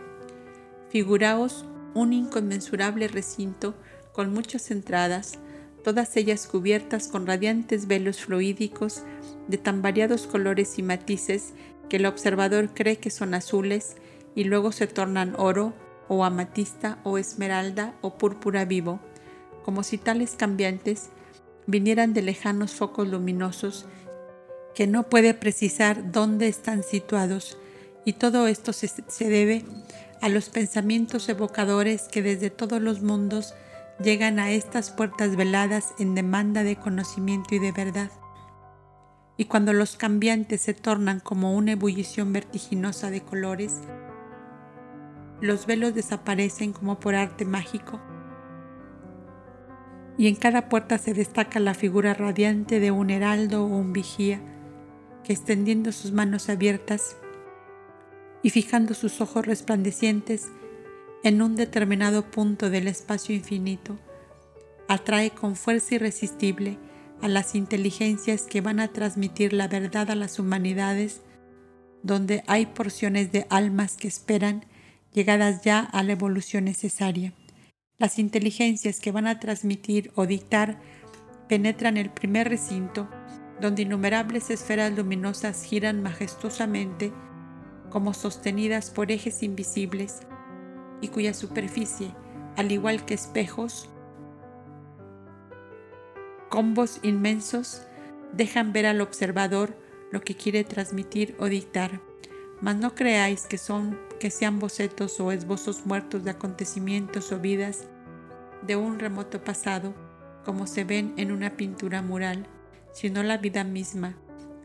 Figuraos un inconmensurable recinto con muchas entradas, todas ellas cubiertas con radiantes velos fluídicos de tan variados colores y matices que el observador cree que son azules y luego se tornan oro o amatista o esmeralda o púrpura vivo, como si tales cambiantes vinieran de lejanos focos luminosos que no puede precisar dónde están situados, y todo esto se, debe a los pensamientos evocadores que desde todos los mundos llegan a estas puertas veladas en demanda de conocimiento y de verdad. Y cuando los cambiantes se tornan como una ebullición vertiginosa de colores, los velos desaparecen como por arte mágico y en cada puerta se destaca la figura radiante de un heraldo o un vigía que extendiendo sus manos abiertas y fijando sus ojos resplandecientes en un determinado punto del espacio infinito, atrae con fuerza irresistible a las inteligencias que van a transmitir la verdad a las humanidades, donde hay porciones de almas que esperan llegadas ya a la evolución necesaria. Las inteligencias que van a transmitir o dictar penetran el primer recinto, donde innumerables esferas luminosas giran majestuosamente como sostenidas por ejes invisibles y cuya superficie, al igual que espejos, combos inmensos, dejan ver al observador lo que quiere transmitir o dictar. Mas no creáis que son que sean bocetos o esbozos muertos de acontecimientos o vidas de un remoto pasado, como se ven en una pintura mural, sino la vida misma,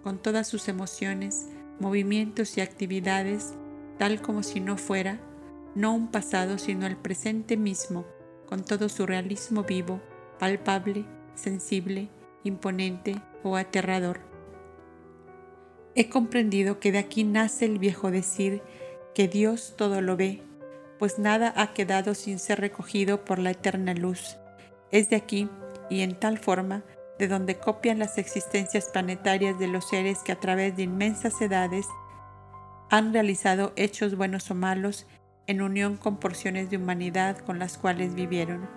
con todas sus emociones, movimientos y actividades, tal como si no fuera, no un pasado, sino el presente mismo, con todo su realismo vivo, palpable, sensible, imponente o aterrador. He comprendido que de aquí nace el viejo decir que Dios todo lo ve, pues nada ha quedado sin ser recogido por la eterna luz. Es de aquí, y en tal forma, de donde copian las existencias planetarias de los seres que a través de inmensas edades han realizado hechos buenos o malos en unión con porciones de humanidad con las cuales vivieron.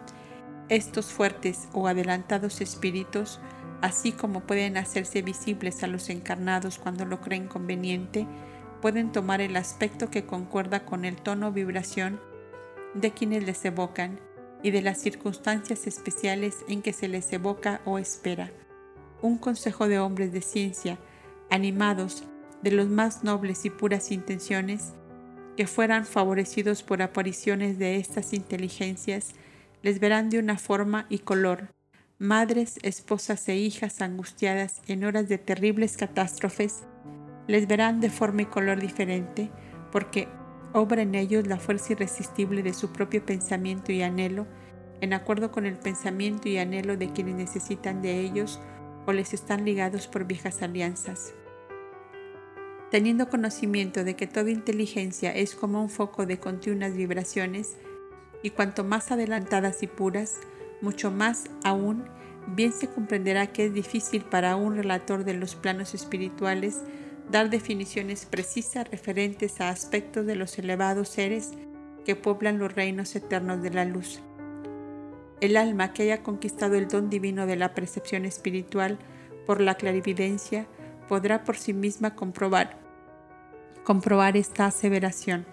Estos fuertes o adelantados espíritus, así como pueden hacerse visibles a los encarnados cuando lo creen conveniente, pueden tomar el aspecto que concuerda con el tono o vibración de quienes les evocan y de las circunstancias especiales en que se les evoca o espera. Un consejo de hombres de ciencia, animados de los más nobles y puras intenciones, que fueran favorecidos por apariciones de estas inteligencias, les verán de una forma y color, madres, esposas e hijas angustiadas en horas de terribles catástrofes, les verán de forma y color diferente, porque obra en ellos la fuerza irresistible de su propio pensamiento y anhelo, en acuerdo con el pensamiento y anhelo de quienes necesitan de ellos o les están ligados por viejas alianzas. Teniendo conocimiento de que toda inteligencia es como un foco de continuas vibraciones, y cuanto más adelantadas y puras, mucho más aún, bien se comprenderá que es difícil para un relator de los planos espirituales dar definiciones precisas referentes a aspectos de los elevados seres que pueblan los reinos eternos de la luz. El alma que haya conquistado el don divino de la percepción espiritual por la clarividencia podrá por sí misma comprobar, comprobar esta aseveración.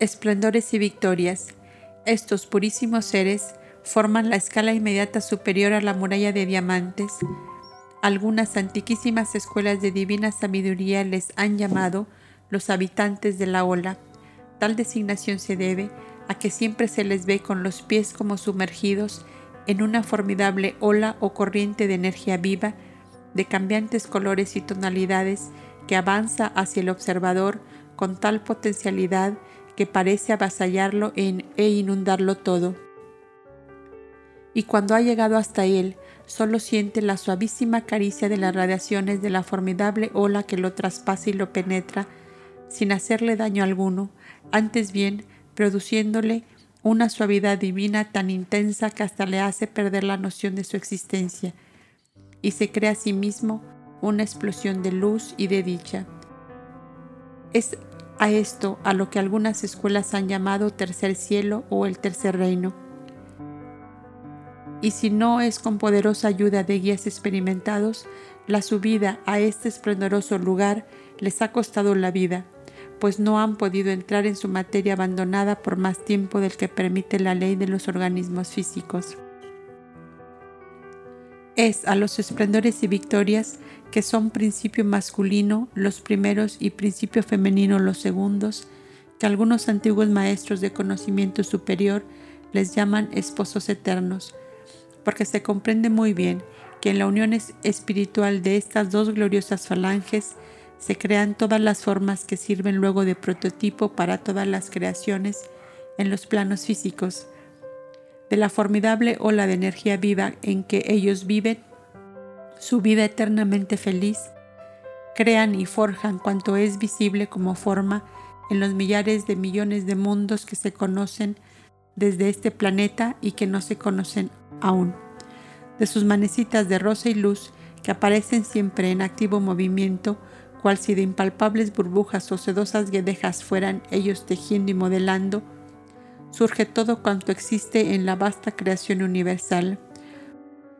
Esplendores y victorias. Estos purísimos seres forman la escala inmediata superior a la muralla de diamantes. Algunas antiquísimas escuelas de divina sabiduría les han llamado los habitantes de la ola. Tal designación se debe a que siempre se les ve con los pies como sumergidos en una formidable ola o corriente de energía viva, de cambiantes colores y tonalidades, que avanza hacia el observador con tal potencialidad que parece avasallarlo e inundarlo todo. Y cuando ha llegado hasta él, solo siente la suavísima caricia de las radiaciones de la formidable ola que lo traspasa y lo penetra, sin hacerle daño alguno, antes bien produciéndole una suavidad divina tan intensa que hasta le hace perder la noción de su existencia, y se crea a sí mismo una explosión de luz y de dicha. Es a esto a lo que algunas escuelas han llamado tercer cielo o el tercer reino. Y si no es con poderosa ayuda de guías experimentados, la subida a este esplendoroso lugar les ha costado la vida, pues no han podido entrar en su materia abandonada por más tiempo del que permite la ley de los organismos físicos. Es a los esplendores y victorias que son principio masculino los primeros y principio femenino los segundos, que algunos antiguos maestros de conocimiento superior les llaman esposos eternos, porque se comprende muy bien que en la unión espiritual de estas dos gloriosas falanges se crean todas las formas que sirven luego de prototipo para todas las creaciones en los planos físicos. De la formidable ola de energía viva en que ellos viven, su vida eternamente feliz, crean y forjan cuanto es visible como forma en los millares de millones de mundos que se conocen desde este planeta y que no se conocen aún. De sus manecitas de rosa y luz que aparecen siempre en activo movimiento, cual si de impalpables burbujas o sedosas guedejas fueran ellos tejiendo y modelando, surge todo cuanto existe en la vasta creación universal.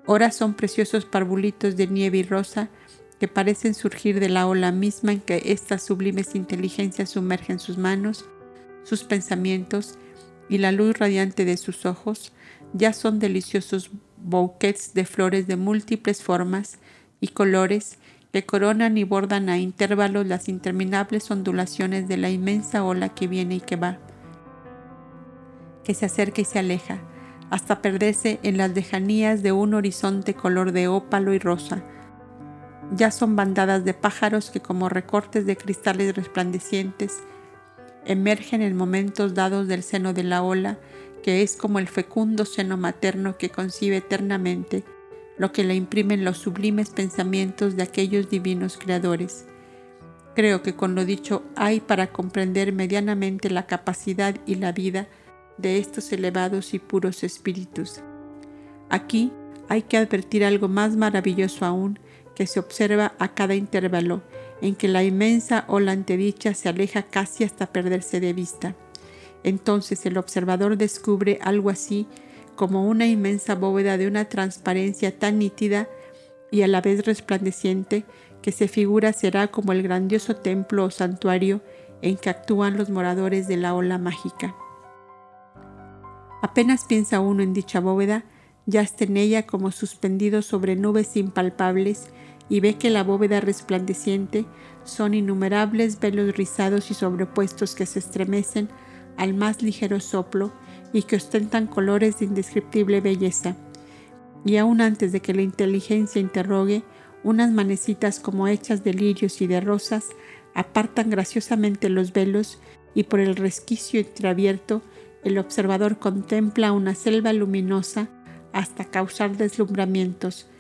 Ora son preciosos parvulitos de nieve y rosa que parecen surgir de la ola misma en que estas sublimes inteligencias sumergen sus manos, sus pensamientos y la luz radiante de sus ojos, ya son deliciosos bouquets de flores de múltiples formas y colores que coronan y bordan a intervalos las interminables ondulaciones de la inmensa ola que viene y que va, que se acerca y se aleja, hasta perderse en las lejanías de un horizonte color de ópalo y rosa. Ya son bandadas de pájaros que como recortes de cristales resplandecientes emergen en momentos dados del seno de la ola, que es como el fecundo seno materno que concibe eternamente lo que le imprimen los sublimes pensamientos de aquellos divinos creadores. Creo que con lo dicho hay para comprender medianamente la capacidad y la vida de estos elevados y puros espíritus. Aquí hay que advertir algo más maravilloso aún que se observa a cada intervalo en que la inmensa ola antedicha se aleja casi hasta perderse de vista. Entonces el observador descubre algo así como una inmensa bóveda de una transparencia tan nítida y a la vez resplandeciente que se figura será como el grandioso templo o santuario en que actúan los moradores de la ola mágica. Apenas piensa uno en dicha bóveda, ya está en ella como suspendido sobre nubes impalpables y ve que la bóveda resplandeciente son innumerables velos rizados y sobrepuestos que se estremecen al más ligero soplo y que ostentan colores de indescriptible belleza. Y aún antes de que la inteligencia interrogue, unas manecitas como hechas de lirios y de rosas apartan graciosamente los velos y por el resquicio entreabierto el observador contempla una selva luminosa hasta causar deslumbramientos,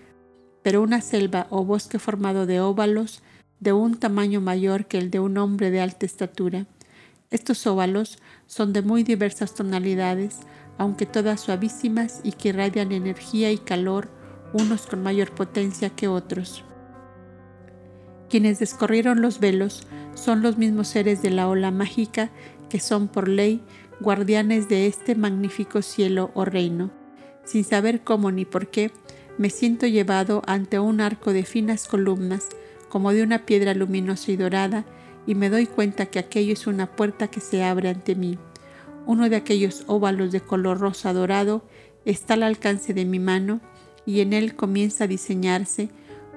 pero una selva o bosque formado de óvalos de un tamaño mayor que el de un hombre de alta estatura. Estos óvalos son de muy diversas tonalidades, aunque todas suavísimas y que irradian energía y calor, unos con mayor potencia que otros. Quienes descorrieron los velos son los mismos seres de la ola mágica que son por ley guardianes de este magnífico cielo o reino. Sin saber cómo ni por qué, me siento llevado ante un arco de finas columnas, como de una piedra luminosa y dorada, y me doy cuenta que aquello es una puerta que se abre ante mí. Uno de aquellos óvalos de color rosa dorado está al alcance de mi mano y en él comienza a diseñarse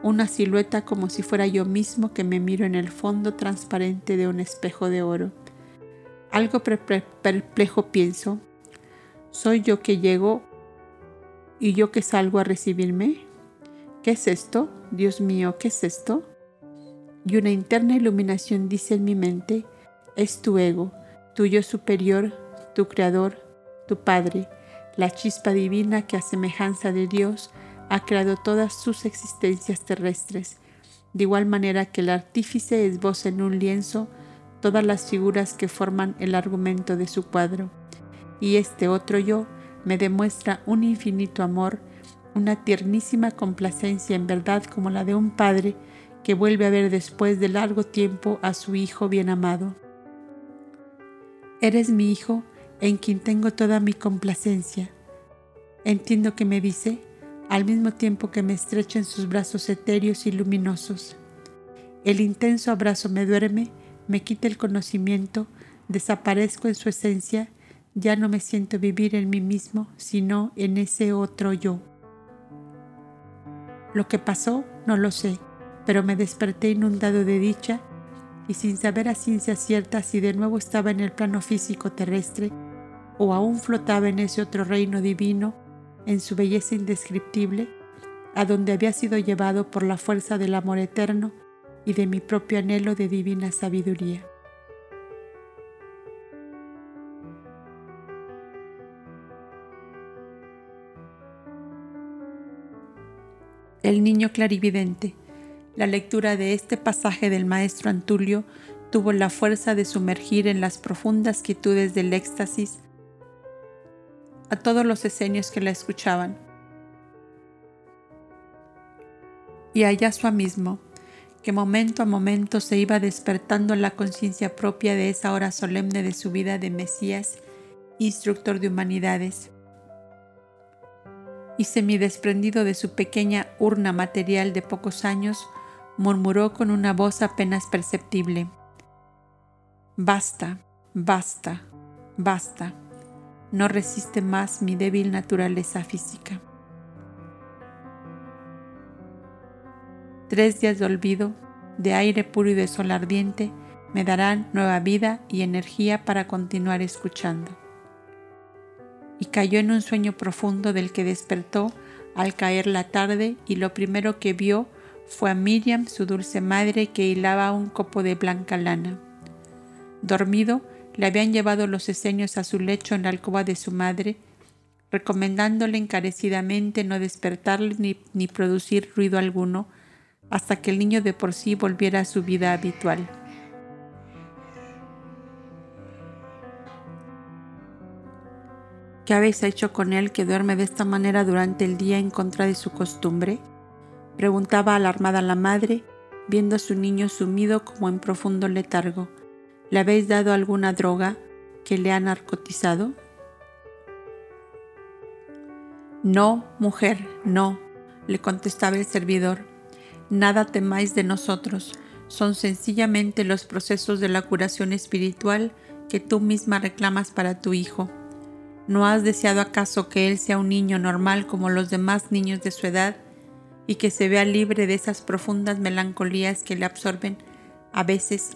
una silueta como si fuera yo mismo que me miro en el fondo transparente de un espejo de oro. Algo perplejo pienso, ¿soy yo que llego ¿Y yo que salgo a recibirme? ¿Qué es esto? Dios mío, ¿qué es esto? Y una interna iluminación dice en mi mente, es tu ego, tu yo superior, tu creador, tu Padre, la chispa divina que a semejanza de Dios ha creado todas sus existencias terrestres, de igual manera que el artífice esboza en un lienzo todas las figuras que forman el argumento de su cuadro. Y este otro yo me demuestra un infinito amor, una tiernísima complacencia en verdad como la de un padre que vuelve a ver después de largo tiempo a su hijo bien amado. Eres mi hijo en quien tengo toda mi complacencia. Entiendo que me dice, al mismo tiempo que me estrecha en sus brazos etéreos y luminosos. El intenso abrazo me duerme, me quita el conocimiento, desaparezco en su esencia, ya no me siento vivir en mí mismo, sino en ese otro yo. Lo que pasó no lo sé, pero me desperté inundado de dicha y sin saber a ciencia cierta si de nuevo estaba en el plano físico terrestre o aún flotaba en ese otro reino divino, en su belleza indescriptible, a donde había sido llevado por la fuerza del amor eterno y de mi propio anhelo de divina sabiduría. El niño clarividente. La lectura de este pasaje del maestro Antulio tuvo la fuerza de sumergir en las profundas quietudes del éxtasis a todos los esenios que la escuchaban. Y a Yasua mismo, que momento a momento se iba despertando la conciencia propia de esa hora solemne de su vida de Mesías, instructor de humanidades y semidesprendido de su pequeña urna material de pocos años, murmuró con una voz apenas perceptible. Basta, basta, basta. No resiste más mi débil naturaleza física. Tres días de olvido, de aire puro y de sol ardiente, me darán nueva vida y energía para continuar escuchando y cayó en un sueño profundo del que despertó al caer la tarde y lo primero que vio fue a Miriam, su dulce madre, que hilaba un copo de blanca lana. Dormido, le habían llevado los eseños a su lecho en la alcoba de su madre, recomendándole encarecidamente no despertarle ni, ni producir ruido alguno hasta que el niño de por sí volviera a su vida habitual. ¿Qué habéis hecho con él que duerme de esta manera durante el día en contra de su costumbre? Preguntaba alarmada la madre, viendo a su niño sumido como en profundo letargo. ¿Le habéis dado alguna droga que le ha narcotizado? No, mujer, no, le contestaba el servidor. Nada temáis de nosotros, son sencillamente los procesos de la curación espiritual que tú misma reclamas para tu hijo. ¿No has deseado acaso que él sea un niño normal como los demás niños de su edad y que se vea libre de esas profundas melancolías que le absorben a veces,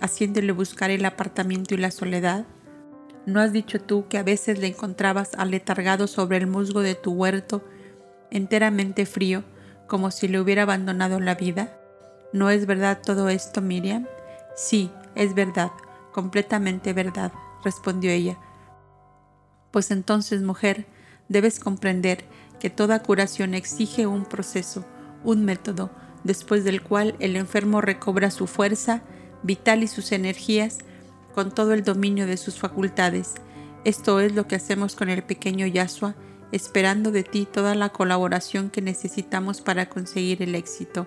haciéndole buscar el apartamiento y la soledad? ¿No has dicho tú que a veces le encontrabas aletargado sobre el musgo de tu huerto, enteramente frío, como si le hubiera abandonado la vida? ¿No es verdad todo esto, Miriam? Sí, es verdad, completamente verdad, respondió ella pues entonces, mujer, debes comprender que toda curación exige un proceso, un método, después del cual el enfermo recobra su fuerza vital y sus energías con todo el dominio de sus facultades. Esto es lo que hacemos con el pequeño Yasua, esperando de ti toda la colaboración que necesitamos para conseguir el éxito.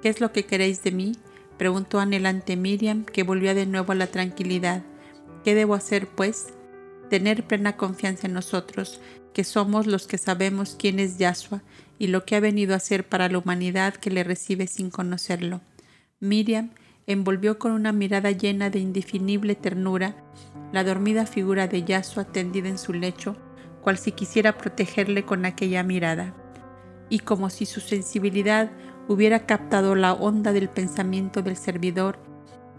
¿Qué es lo que queréis de mí? preguntó anhelante Miriam, que volvió de nuevo a la tranquilidad. ¿Qué debo hacer, pues? Tener plena confianza en nosotros, que somos los que sabemos quién es Yahshua y lo que ha venido a hacer para la humanidad que le recibe sin conocerlo. Miriam envolvió con una mirada llena de indefinible ternura la dormida figura de Yahshua tendida en su lecho, cual si quisiera protegerle con aquella mirada. Y como si su sensibilidad hubiera captado la onda del pensamiento del servidor,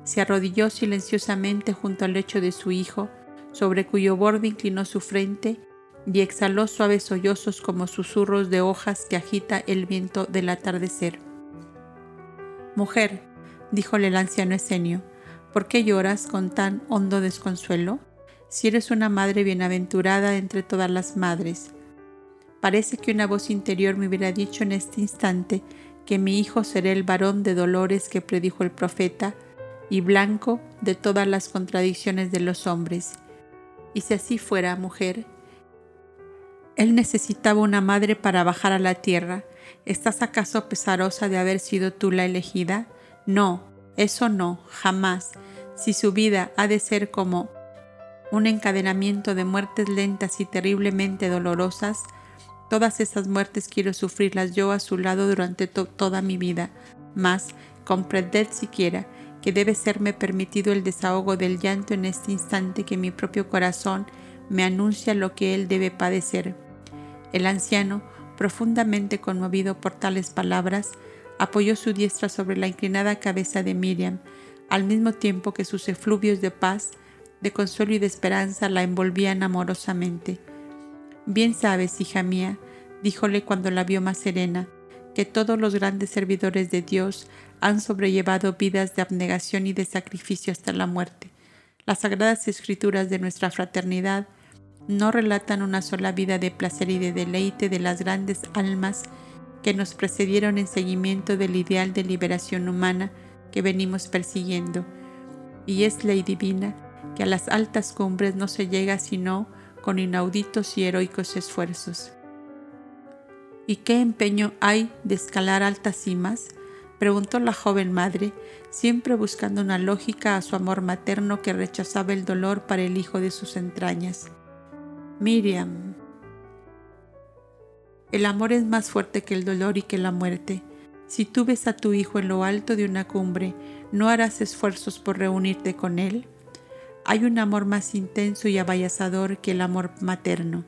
se arrodilló silenciosamente junto al lecho de su hijo, sobre cuyo borde inclinó su frente y exhaló suaves sollozos como susurros de hojas que agita el viento del atardecer. Mujer, díjole el anciano Esenio, ¿por qué lloras con tan hondo desconsuelo? Si eres una madre bienaventurada entre todas las madres. Parece que una voz interior me hubiera dicho en este instante que mi hijo será el varón de dolores que predijo el profeta y blanco de todas las contradicciones de los hombres. Y si así fuera, mujer, él necesitaba una madre para bajar a la tierra. ¿Estás acaso pesarosa de haber sido tú la elegida? No, eso no, jamás. Si su vida ha de ser como un encadenamiento de muertes lentas y terriblemente dolorosas, todas esas muertes quiero sufrirlas yo a su lado durante toda mi vida. Mas, comprended siquiera que debe serme permitido el desahogo del llanto en este instante que mi propio corazón me anuncia lo que él debe padecer. El anciano, profundamente conmovido por tales palabras, apoyó su diestra sobre la inclinada cabeza de Miriam, al mismo tiempo que sus efluvios de paz, de consuelo y de esperanza la envolvían amorosamente. Bien sabes, hija mía, díjole cuando la vio más serena, que todos los grandes servidores de Dios han sobrellevado vidas de abnegación y de sacrificio hasta la muerte. Las sagradas escrituras de nuestra fraternidad no relatan una sola vida de placer y de deleite de las grandes almas que nos precedieron en seguimiento del ideal de liberación humana que venimos persiguiendo. Y es ley divina que a las altas cumbres no se llega sino con inauditos y heroicos esfuerzos. ¿Y qué empeño hay de escalar altas cimas? Preguntó la joven madre, siempre buscando una lógica a su amor materno que rechazaba el dolor para el hijo de sus entrañas. Miriam. El amor es más fuerte que el dolor y que la muerte. Si tú ves a tu hijo en lo alto de una cumbre, ¿no harás esfuerzos por reunirte con él? Hay un amor más intenso y abayazador que el amor materno,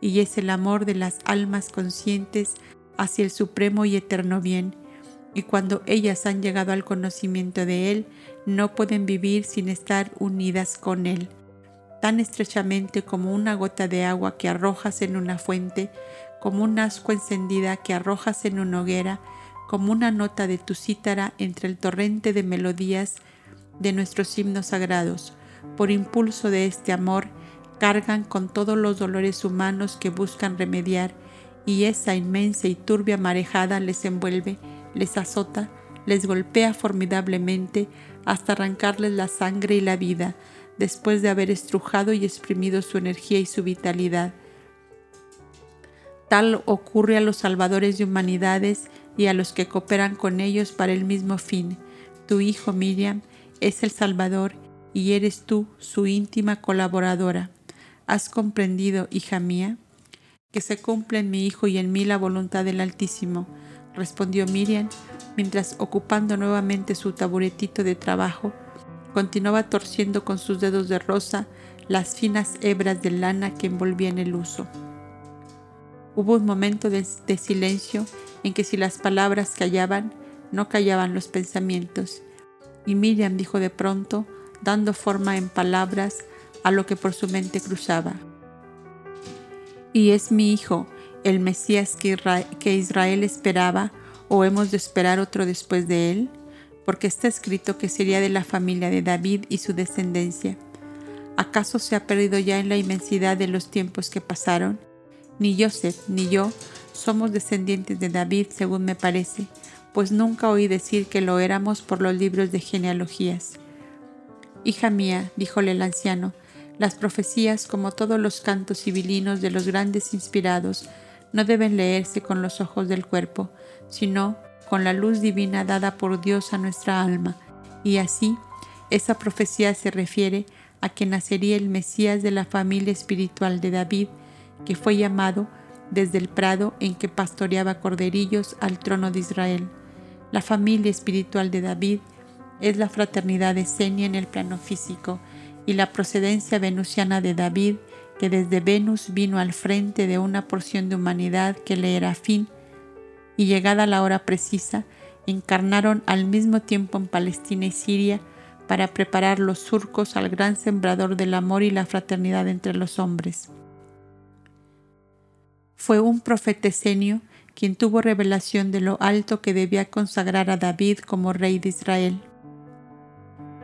y es el amor de las almas conscientes hacia el supremo y eterno bien, y cuando ellas han llegado al conocimiento de Él, no pueden vivir sin estar unidas con Él, tan estrechamente como una gota de agua que arrojas en una fuente, como un asco encendida que arrojas en una hoguera, como una nota de tu cítara entre el torrente de melodías de nuestros himnos sagrados. Por impulso de este amor, cargan con todos los dolores humanos que buscan remediar, y esa inmensa y turbia marejada les envuelve les azota, les golpea formidablemente hasta arrancarles la sangre y la vida, después de haber estrujado y exprimido su energía y su vitalidad. Tal ocurre a los salvadores de humanidades y a los que cooperan con ellos para el mismo fin. Tu hijo Miriam es el Salvador y eres tú su íntima colaboradora. ¿Has comprendido, hija mía? Que se cumple en mi hijo y en mí la voluntad del Altísimo respondió Miriam, mientras ocupando nuevamente su taburetito de trabajo, continuaba torciendo con sus dedos de rosa las finas hebras de lana que envolvían el uso. Hubo un momento de, de silencio en que si las palabras callaban, no callaban los pensamientos, y Miriam dijo de pronto, dando forma en palabras a lo que por su mente cruzaba. Y es mi hijo, el Mesías que Israel esperaba o hemos de esperar otro después de él? Porque está escrito que sería de la familia de David y su descendencia. ¿Acaso se ha perdido ya en la inmensidad de los tiempos que pasaron? Ni Joseph ni yo somos descendientes de David, según me parece, pues nunca oí decir que lo éramos por los libros de genealogías. Hija mía, díjole el anciano, las profecías, como todos los cantos civilinos de los grandes inspirados, no deben leerse con los ojos del cuerpo, sino con la luz divina dada por Dios a nuestra alma. Y así, esa profecía se refiere a que nacería el Mesías de la familia espiritual de David, que fue llamado desde el prado en que pastoreaba corderillos al trono de Israel. La familia espiritual de David es la fraternidad de Senia en el plano físico y la procedencia venusiana de David que desde Venus vino al frente de una porción de humanidad que le era fin, y llegada la hora precisa, encarnaron al mismo tiempo en Palestina y Siria para preparar los surcos al gran sembrador del amor y la fraternidad entre los hombres. Fue un profeta esenio quien tuvo revelación de lo alto que debía consagrar a David como rey de Israel.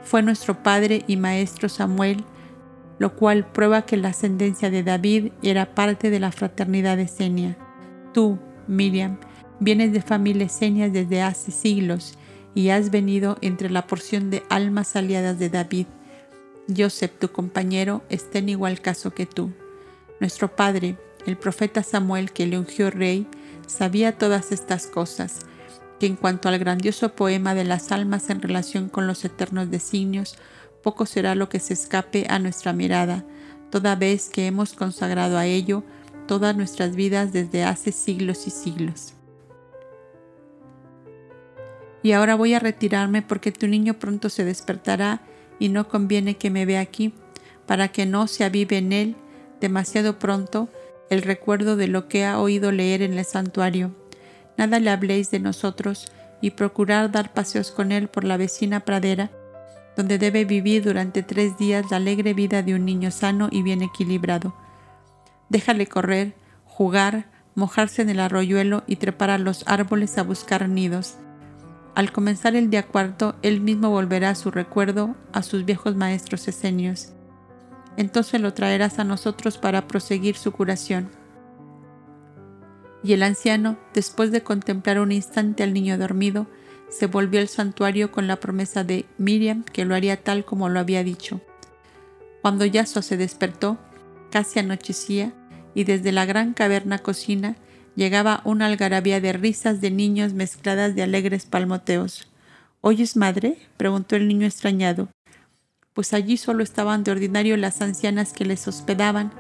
Fue nuestro padre y maestro Samuel, lo cual prueba que la ascendencia de David era parte de la fraternidad esenia. Tú, Miriam, vienes de familia esenias desde hace siglos y has venido entre la porción de almas aliadas de David. Joseph, tu compañero, está en igual caso que tú. Nuestro padre, el profeta Samuel que le ungió rey, sabía todas estas cosas, que en cuanto al grandioso poema de las almas en relación con los eternos designios, poco será lo que se escape a nuestra mirada, toda vez que hemos consagrado a ello todas nuestras vidas desde hace siglos y siglos. Y ahora voy a retirarme porque tu niño pronto se despertará y no conviene que me vea aquí, para que no se avive en él demasiado pronto el recuerdo de lo que ha oído leer en el santuario. Nada le habléis de nosotros y procurar dar paseos con él por la vecina pradera, donde debe vivir durante tres días la alegre vida de un niño sano y bien equilibrado. Déjale correr, jugar, mojarse en el arroyuelo y trepar a los árboles a buscar nidos. Al comenzar el día cuarto, él mismo volverá a su recuerdo a sus viejos maestros esenios entonces lo traerás a nosotros para proseguir su curación. Y el anciano, después de contemplar un instante al niño dormido, se volvió al santuario con la promesa de Miriam que lo haría tal como lo había dicho. Cuando Yasua se despertó, casi anochecía, y desde la gran caverna cocina llegaba una algarabía de risas de niños mezcladas de alegres palmoteos. ¿Oyes, madre? preguntó el niño extrañado pues allí solo estaban de ordinario las ancianas que les hospedaban.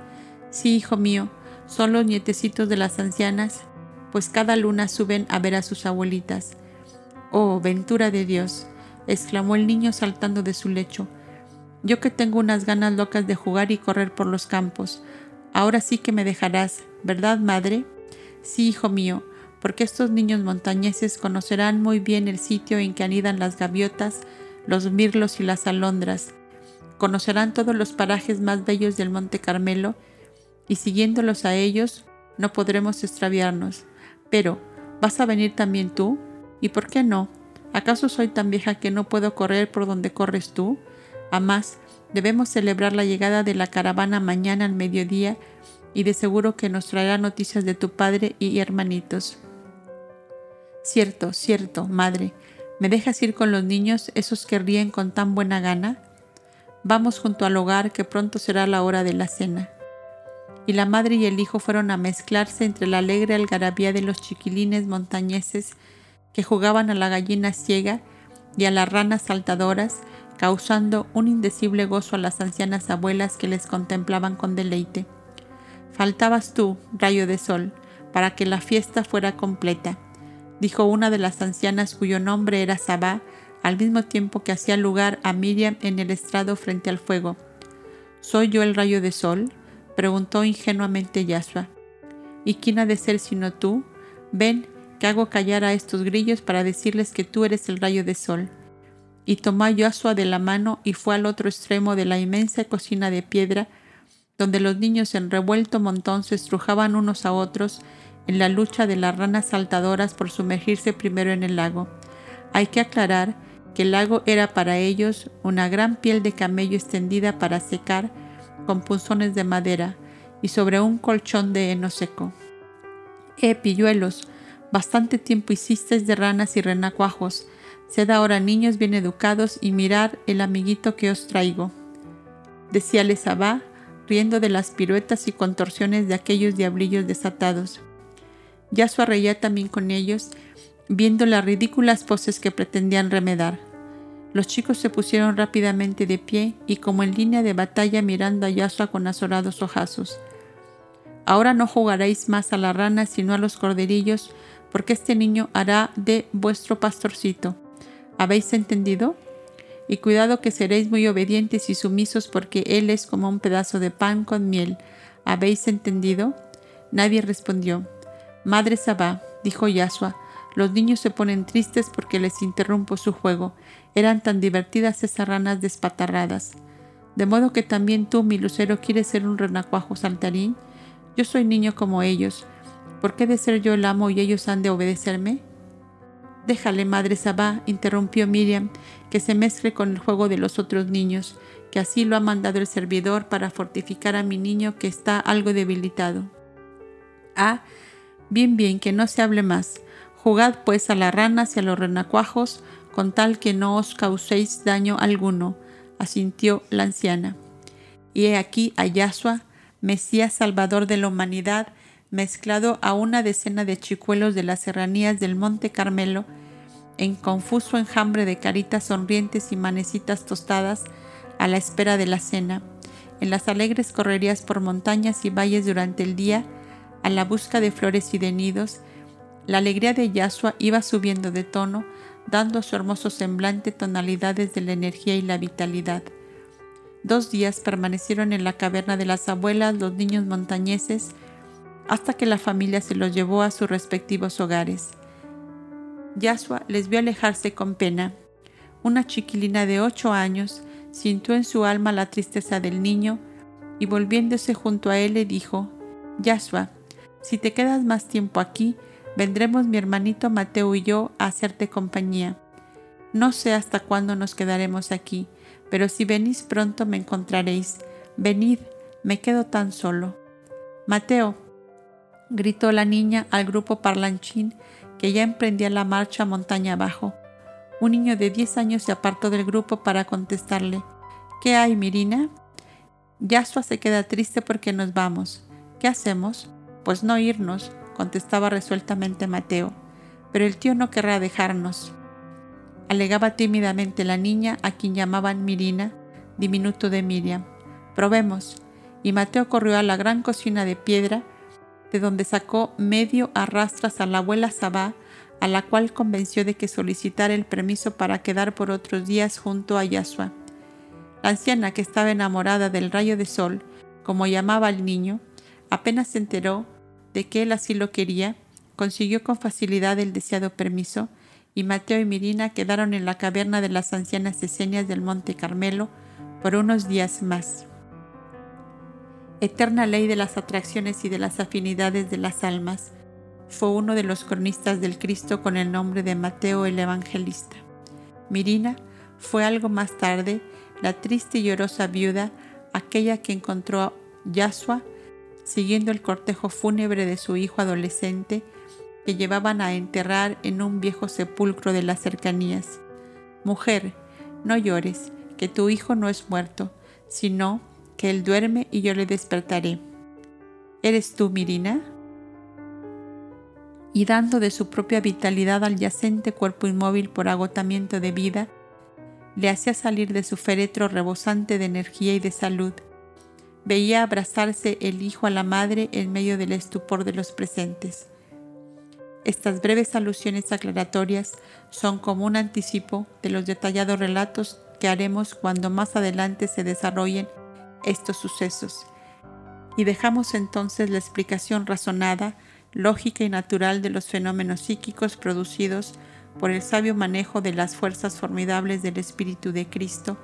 Sí, hijo mío, son los nietecitos de las ancianas, pues cada luna suben a ver a sus abuelitas. Oh, ventura de Dios, exclamó el niño saltando de su lecho. Yo que tengo unas ganas locas de jugar y correr por los campos. Ahora sí que me dejarás, ¿verdad, madre? Sí, hijo mío, porque estos niños montañeses conocerán muy bien el sitio en que anidan las gaviotas, los mirlos y las alondras, conocerán todos los parajes más bellos del Monte Carmelo, y siguiéndolos a ellos no podremos extraviarnos. Pero, ¿vas a venir también tú? ¿Y por qué no? ¿Acaso soy tan vieja que no puedo correr por donde corres tú? Además, debemos celebrar la llegada de la caravana mañana al mediodía y de seguro que nos traerá noticias de tu padre y hermanitos. Cierto, cierto, madre. ¿Me dejas ir con los niños, esos que ríen con tan buena gana? Vamos junto al hogar que pronto será la hora de la cena. Y la madre y el hijo fueron a mezclarse entre la alegre algarabía de los chiquilines montañeses que jugaban a la gallina ciega y a las ranas saltadoras, causando un indecible gozo a las ancianas abuelas que les contemplaban con deleite. Faltabas tú, rayo de sol, para que la fiesta fuera completa, dijo una de las ancianas cuyo nombre era Sabá, al mismo tiempo que hacía lugar a Miriam en el estrado frente al fuego. ¿Soy yo el rayo de sol? preguntó ingenuamente Yasua. ¿Y quién ha de ser sino tú? Ven, que hago callar a estos grillos para decirles que tú eres el rayo de sol. Y tomó a Yasua de la mano y fue al otro extremo de la inmensa cocina de piedra, donde los niños en revuelto montón se estrujaban unos a otros en la lucha de las ranas saltadoras por sumergirse primero en el lago. Hay que aclarar que el lago era para ellos una gran piel de camello extendida para secar con punzones de madera y sobre un colchón de heno seco. Eh, pilluelos, bastante tiempo hicisteis de ranas y renacuajos. Sed ahora niños bien educados y mirad el amiguito que os traigo. Decíale Sabá, riendo de las piruetas y contorsiones de aquellos diablillos desatados. Ya su reía también con ellos viendo las ridículas poses que pretendían remedar. Los chicos se pusieron rápidamente de pie y como en línea de batalla mirando a Yasua con azorados ojazos. Ahora no jugaréis más a la rana sino a los corderillos, porque este niño hará de vuestro pastorcito. ¿Habéis entendido? Y cuidado que seréis muy obedientes y sumisos porque él es como un pedazo de pan con miel. ¿Habéis entendido? Nadie respondió. Madre Sabá, dijo Yasua, los niños se ponen tristes porque les interrumpo su juego. Eran tan divertidas esas ranas despatarradas. De modo que también tú, mi lucero, quieres ser un renacuajo saltarín. Yo soy niño como ellos, ¿Por qué de ser yo el amo y ellos han de obedecerme? Déjale, madre Sabá, interrumpió Miriam, que se mezcle con el juego de los otros niños, que así lo ha mandado el servidor para fortificar a mi niño que está algo debilitado. Ah, bien, bien, que no se hable más. Jugad pues a las ranas y a los renacuajos, con tal que no os causéis daño alguno, asintió la anciana. Y he aquí a Yahshua, Mesías Salvador de la humanidad, mezclado a una decena de chicuelos de las serranías del Monte Carmelo, en confuso enjambre de caritas sonrientes y manecitas tostadas a la espera de la cena, en las alegres correrías por montañas y valles durante el día, a la busca de flores y de nidos, la alegría de Yahshua iba subiendo de tono, dando a su hermoso semblante tonalidades de la energía y la vitalidad. Dos días permanecieron en la caverna de las abuelas los niños montañeses, hasta que la familia se los llevó a sus respectivos hogares. Yasua les vio alejarse con pena. Una chiquilina de ocho años sintió en su alma la tristeza del niño y volviéndose junto a él le dijo, Yasua, si te quedas más tiempo aquí, vendremos mi hermanito Mateo y yo a hacerte compañía. No sé hasta cuándo nos quedaremos aquí, pero si venís pronto me encontraréis. Venid, me quedo tan solo. Mateo, gritó la niña al grupo parlanchín que ya emprendía la marcha montaña abajo. Un niño de diez años se apartó del grupo para contestarle. ¿Qué hay, Mirina? Yasua se queda triste porque nos vamos. ¿Qué hacemos? Pues no irnos, contestaba resueltamente Mateo. Pero el tío no querrá dejarnos. Alegaba tímidamente la niña a quien llamaban Mirina, diminuto de Miriam. Probemos. Y Mateo corrió a la gran cocina de piedra de donde sacó medio arrastras a la abuela Sabá, a la cual convenció de que solicitara el permiso para quedar por otros días junto a Yasua. La anciana, que estaba enamorada del rayo de sol, como llamaba al niño, apenas se enteró de que él así lo quería, consiguió con facilidad el deseado permiso, y Mateo y Mirina quedaron en la caverna de las ancianas esenias del Monte Carmelo por unos días más eterna ley de las atracciones y de las afinidades de las almas, fue uno de los cronistas del Cristo con el nombre de Mateo el Evangelista. Mirina fue algo más tarde la triste y llorosa viuda, aquella que encontró a Yasua siguiendo el cortejo fúnebre de su hijo adolescente que llevaban a enterrar en un viejo sepulcro de las cercanías. Mujer, no llores, que tu hijo no es muerto, sino que él duerme y yo le despertaré. ¿Eres tú, Mirina? Y dando de su propia vitalidad al yacente cuerpo inmóvil por agotamiento de vida, le hacía salir de su féretro rebosante de energía y de salud. Veía abrazarse el hijo a la madre en medio del estupor de los presentes. Estas breves alusiones aclaratorias son como un anticipo de los detallados relatos que haremos cuando más adelante se desarrollen estos sucesos y dejamos entonces la explicación razonada, lógica y natural de los fenómenos psíquicos producidos por el sabio manejo de las fuerzas formidables del Espíritu de Cristo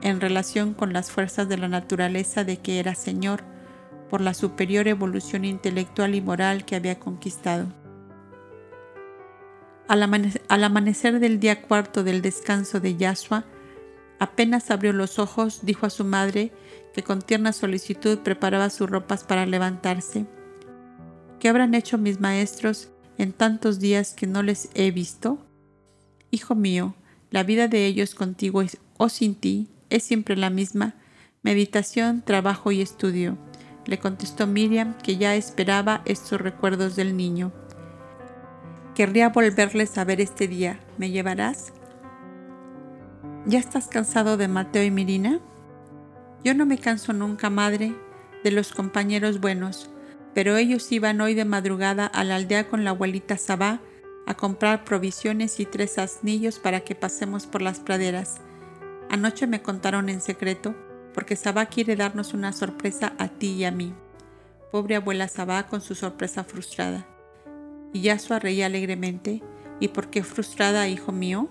en relación con las fuerzas de la naturaleza de que era Señor por la superior evolución intelectual y moral que había conquistado. Al, amanecer del día cuarto del descanso de Yahshua, apenas abrió los ojos, dijo a su madre que con tierna solicitud preparaba sus ropas para levantarse. ¿Qué habrán hecho mis maestros en tantos días que no les he visto? Hijo mío, la vida de ellos contigo o sin ti es siempre la misma, meditación, trabajo y estudio, le contestó Miriam, que ya esperaba estos recuerdos del niño. Querría volverles a ver este día. ¿Me llevarás? ¿Ya estás cansado de Mateo y Mirina? Yo no me canso nunca, madre, de los compañeros buenos, pero ellos iban hoy de madrugada a la aldea con la abuelita Sabá a comprar provisiones y tres asnillos para que pasemos por las praderas. Anoche me contaron en secreto, porque Sabá quiere darnos una sorpresa a ti y a mí. Pobre abuela Sabá con su sorpresa frustrada. Y Yasua reía alegremente. ¿Y por qué frustrada, hijo mío?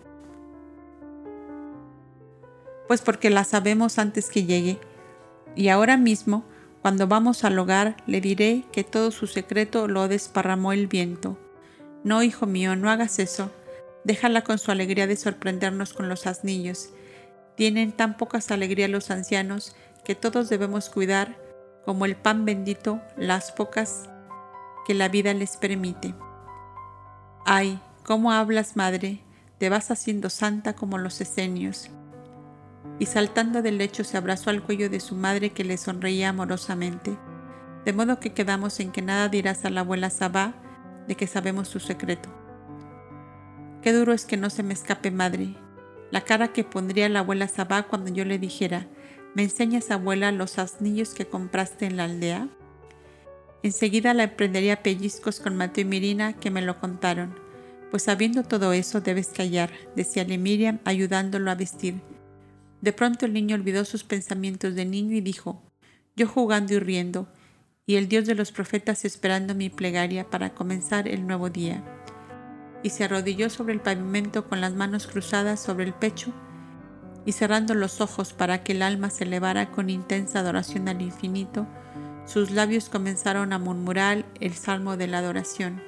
Pues porque la sabemos antes que llegue. Y ahora mismo, Cuando vamos al hogar, le diré que todo su secreto lo desparramó el viento. No, hijo mío, no hagas eso. Déjala con su alegría de sorprendernos con los asnillos. Tienen tan pocas alegrías los ancianos que todos debemos cuidar, como el pan bendito, las pocas que la vida les permite. Ay, ¿cómo hablas, madre? Te vas haciendo santa como los esenios y saltando del lecho se abrazó al cuello de su madre que le sonreía amorosamente, de modo que quedamos en que nada dirás a la abuela Sabá de que sabemos su secreto. Qué duro es que no se me escape, madre, la cara que pondría la abuela Sabá cuando yo le dijera, ¿me enseñas, abuela, los asnillos que compraste en la aldea? Enseguida la emprendería pellizcos con Mateo y Mirina que me lo contaron. Pues sabiendo todo eso debes callar, decíale Miriam ayudándolo a vestir de pronto el niño olvidó sus pensamientos de niño y dijo, yo jugando y riendo, y el Dios de los profetas esperando mi plegaria para comenzar el nuevo día. Y se arrodilló sobre el pavimento con las manos cruzadas sobre el pecho y cerrando los ojos para que el alma se elevara con intensa adoración al infinito, sus labios comenzaron a murmurar el salmo de la adoración.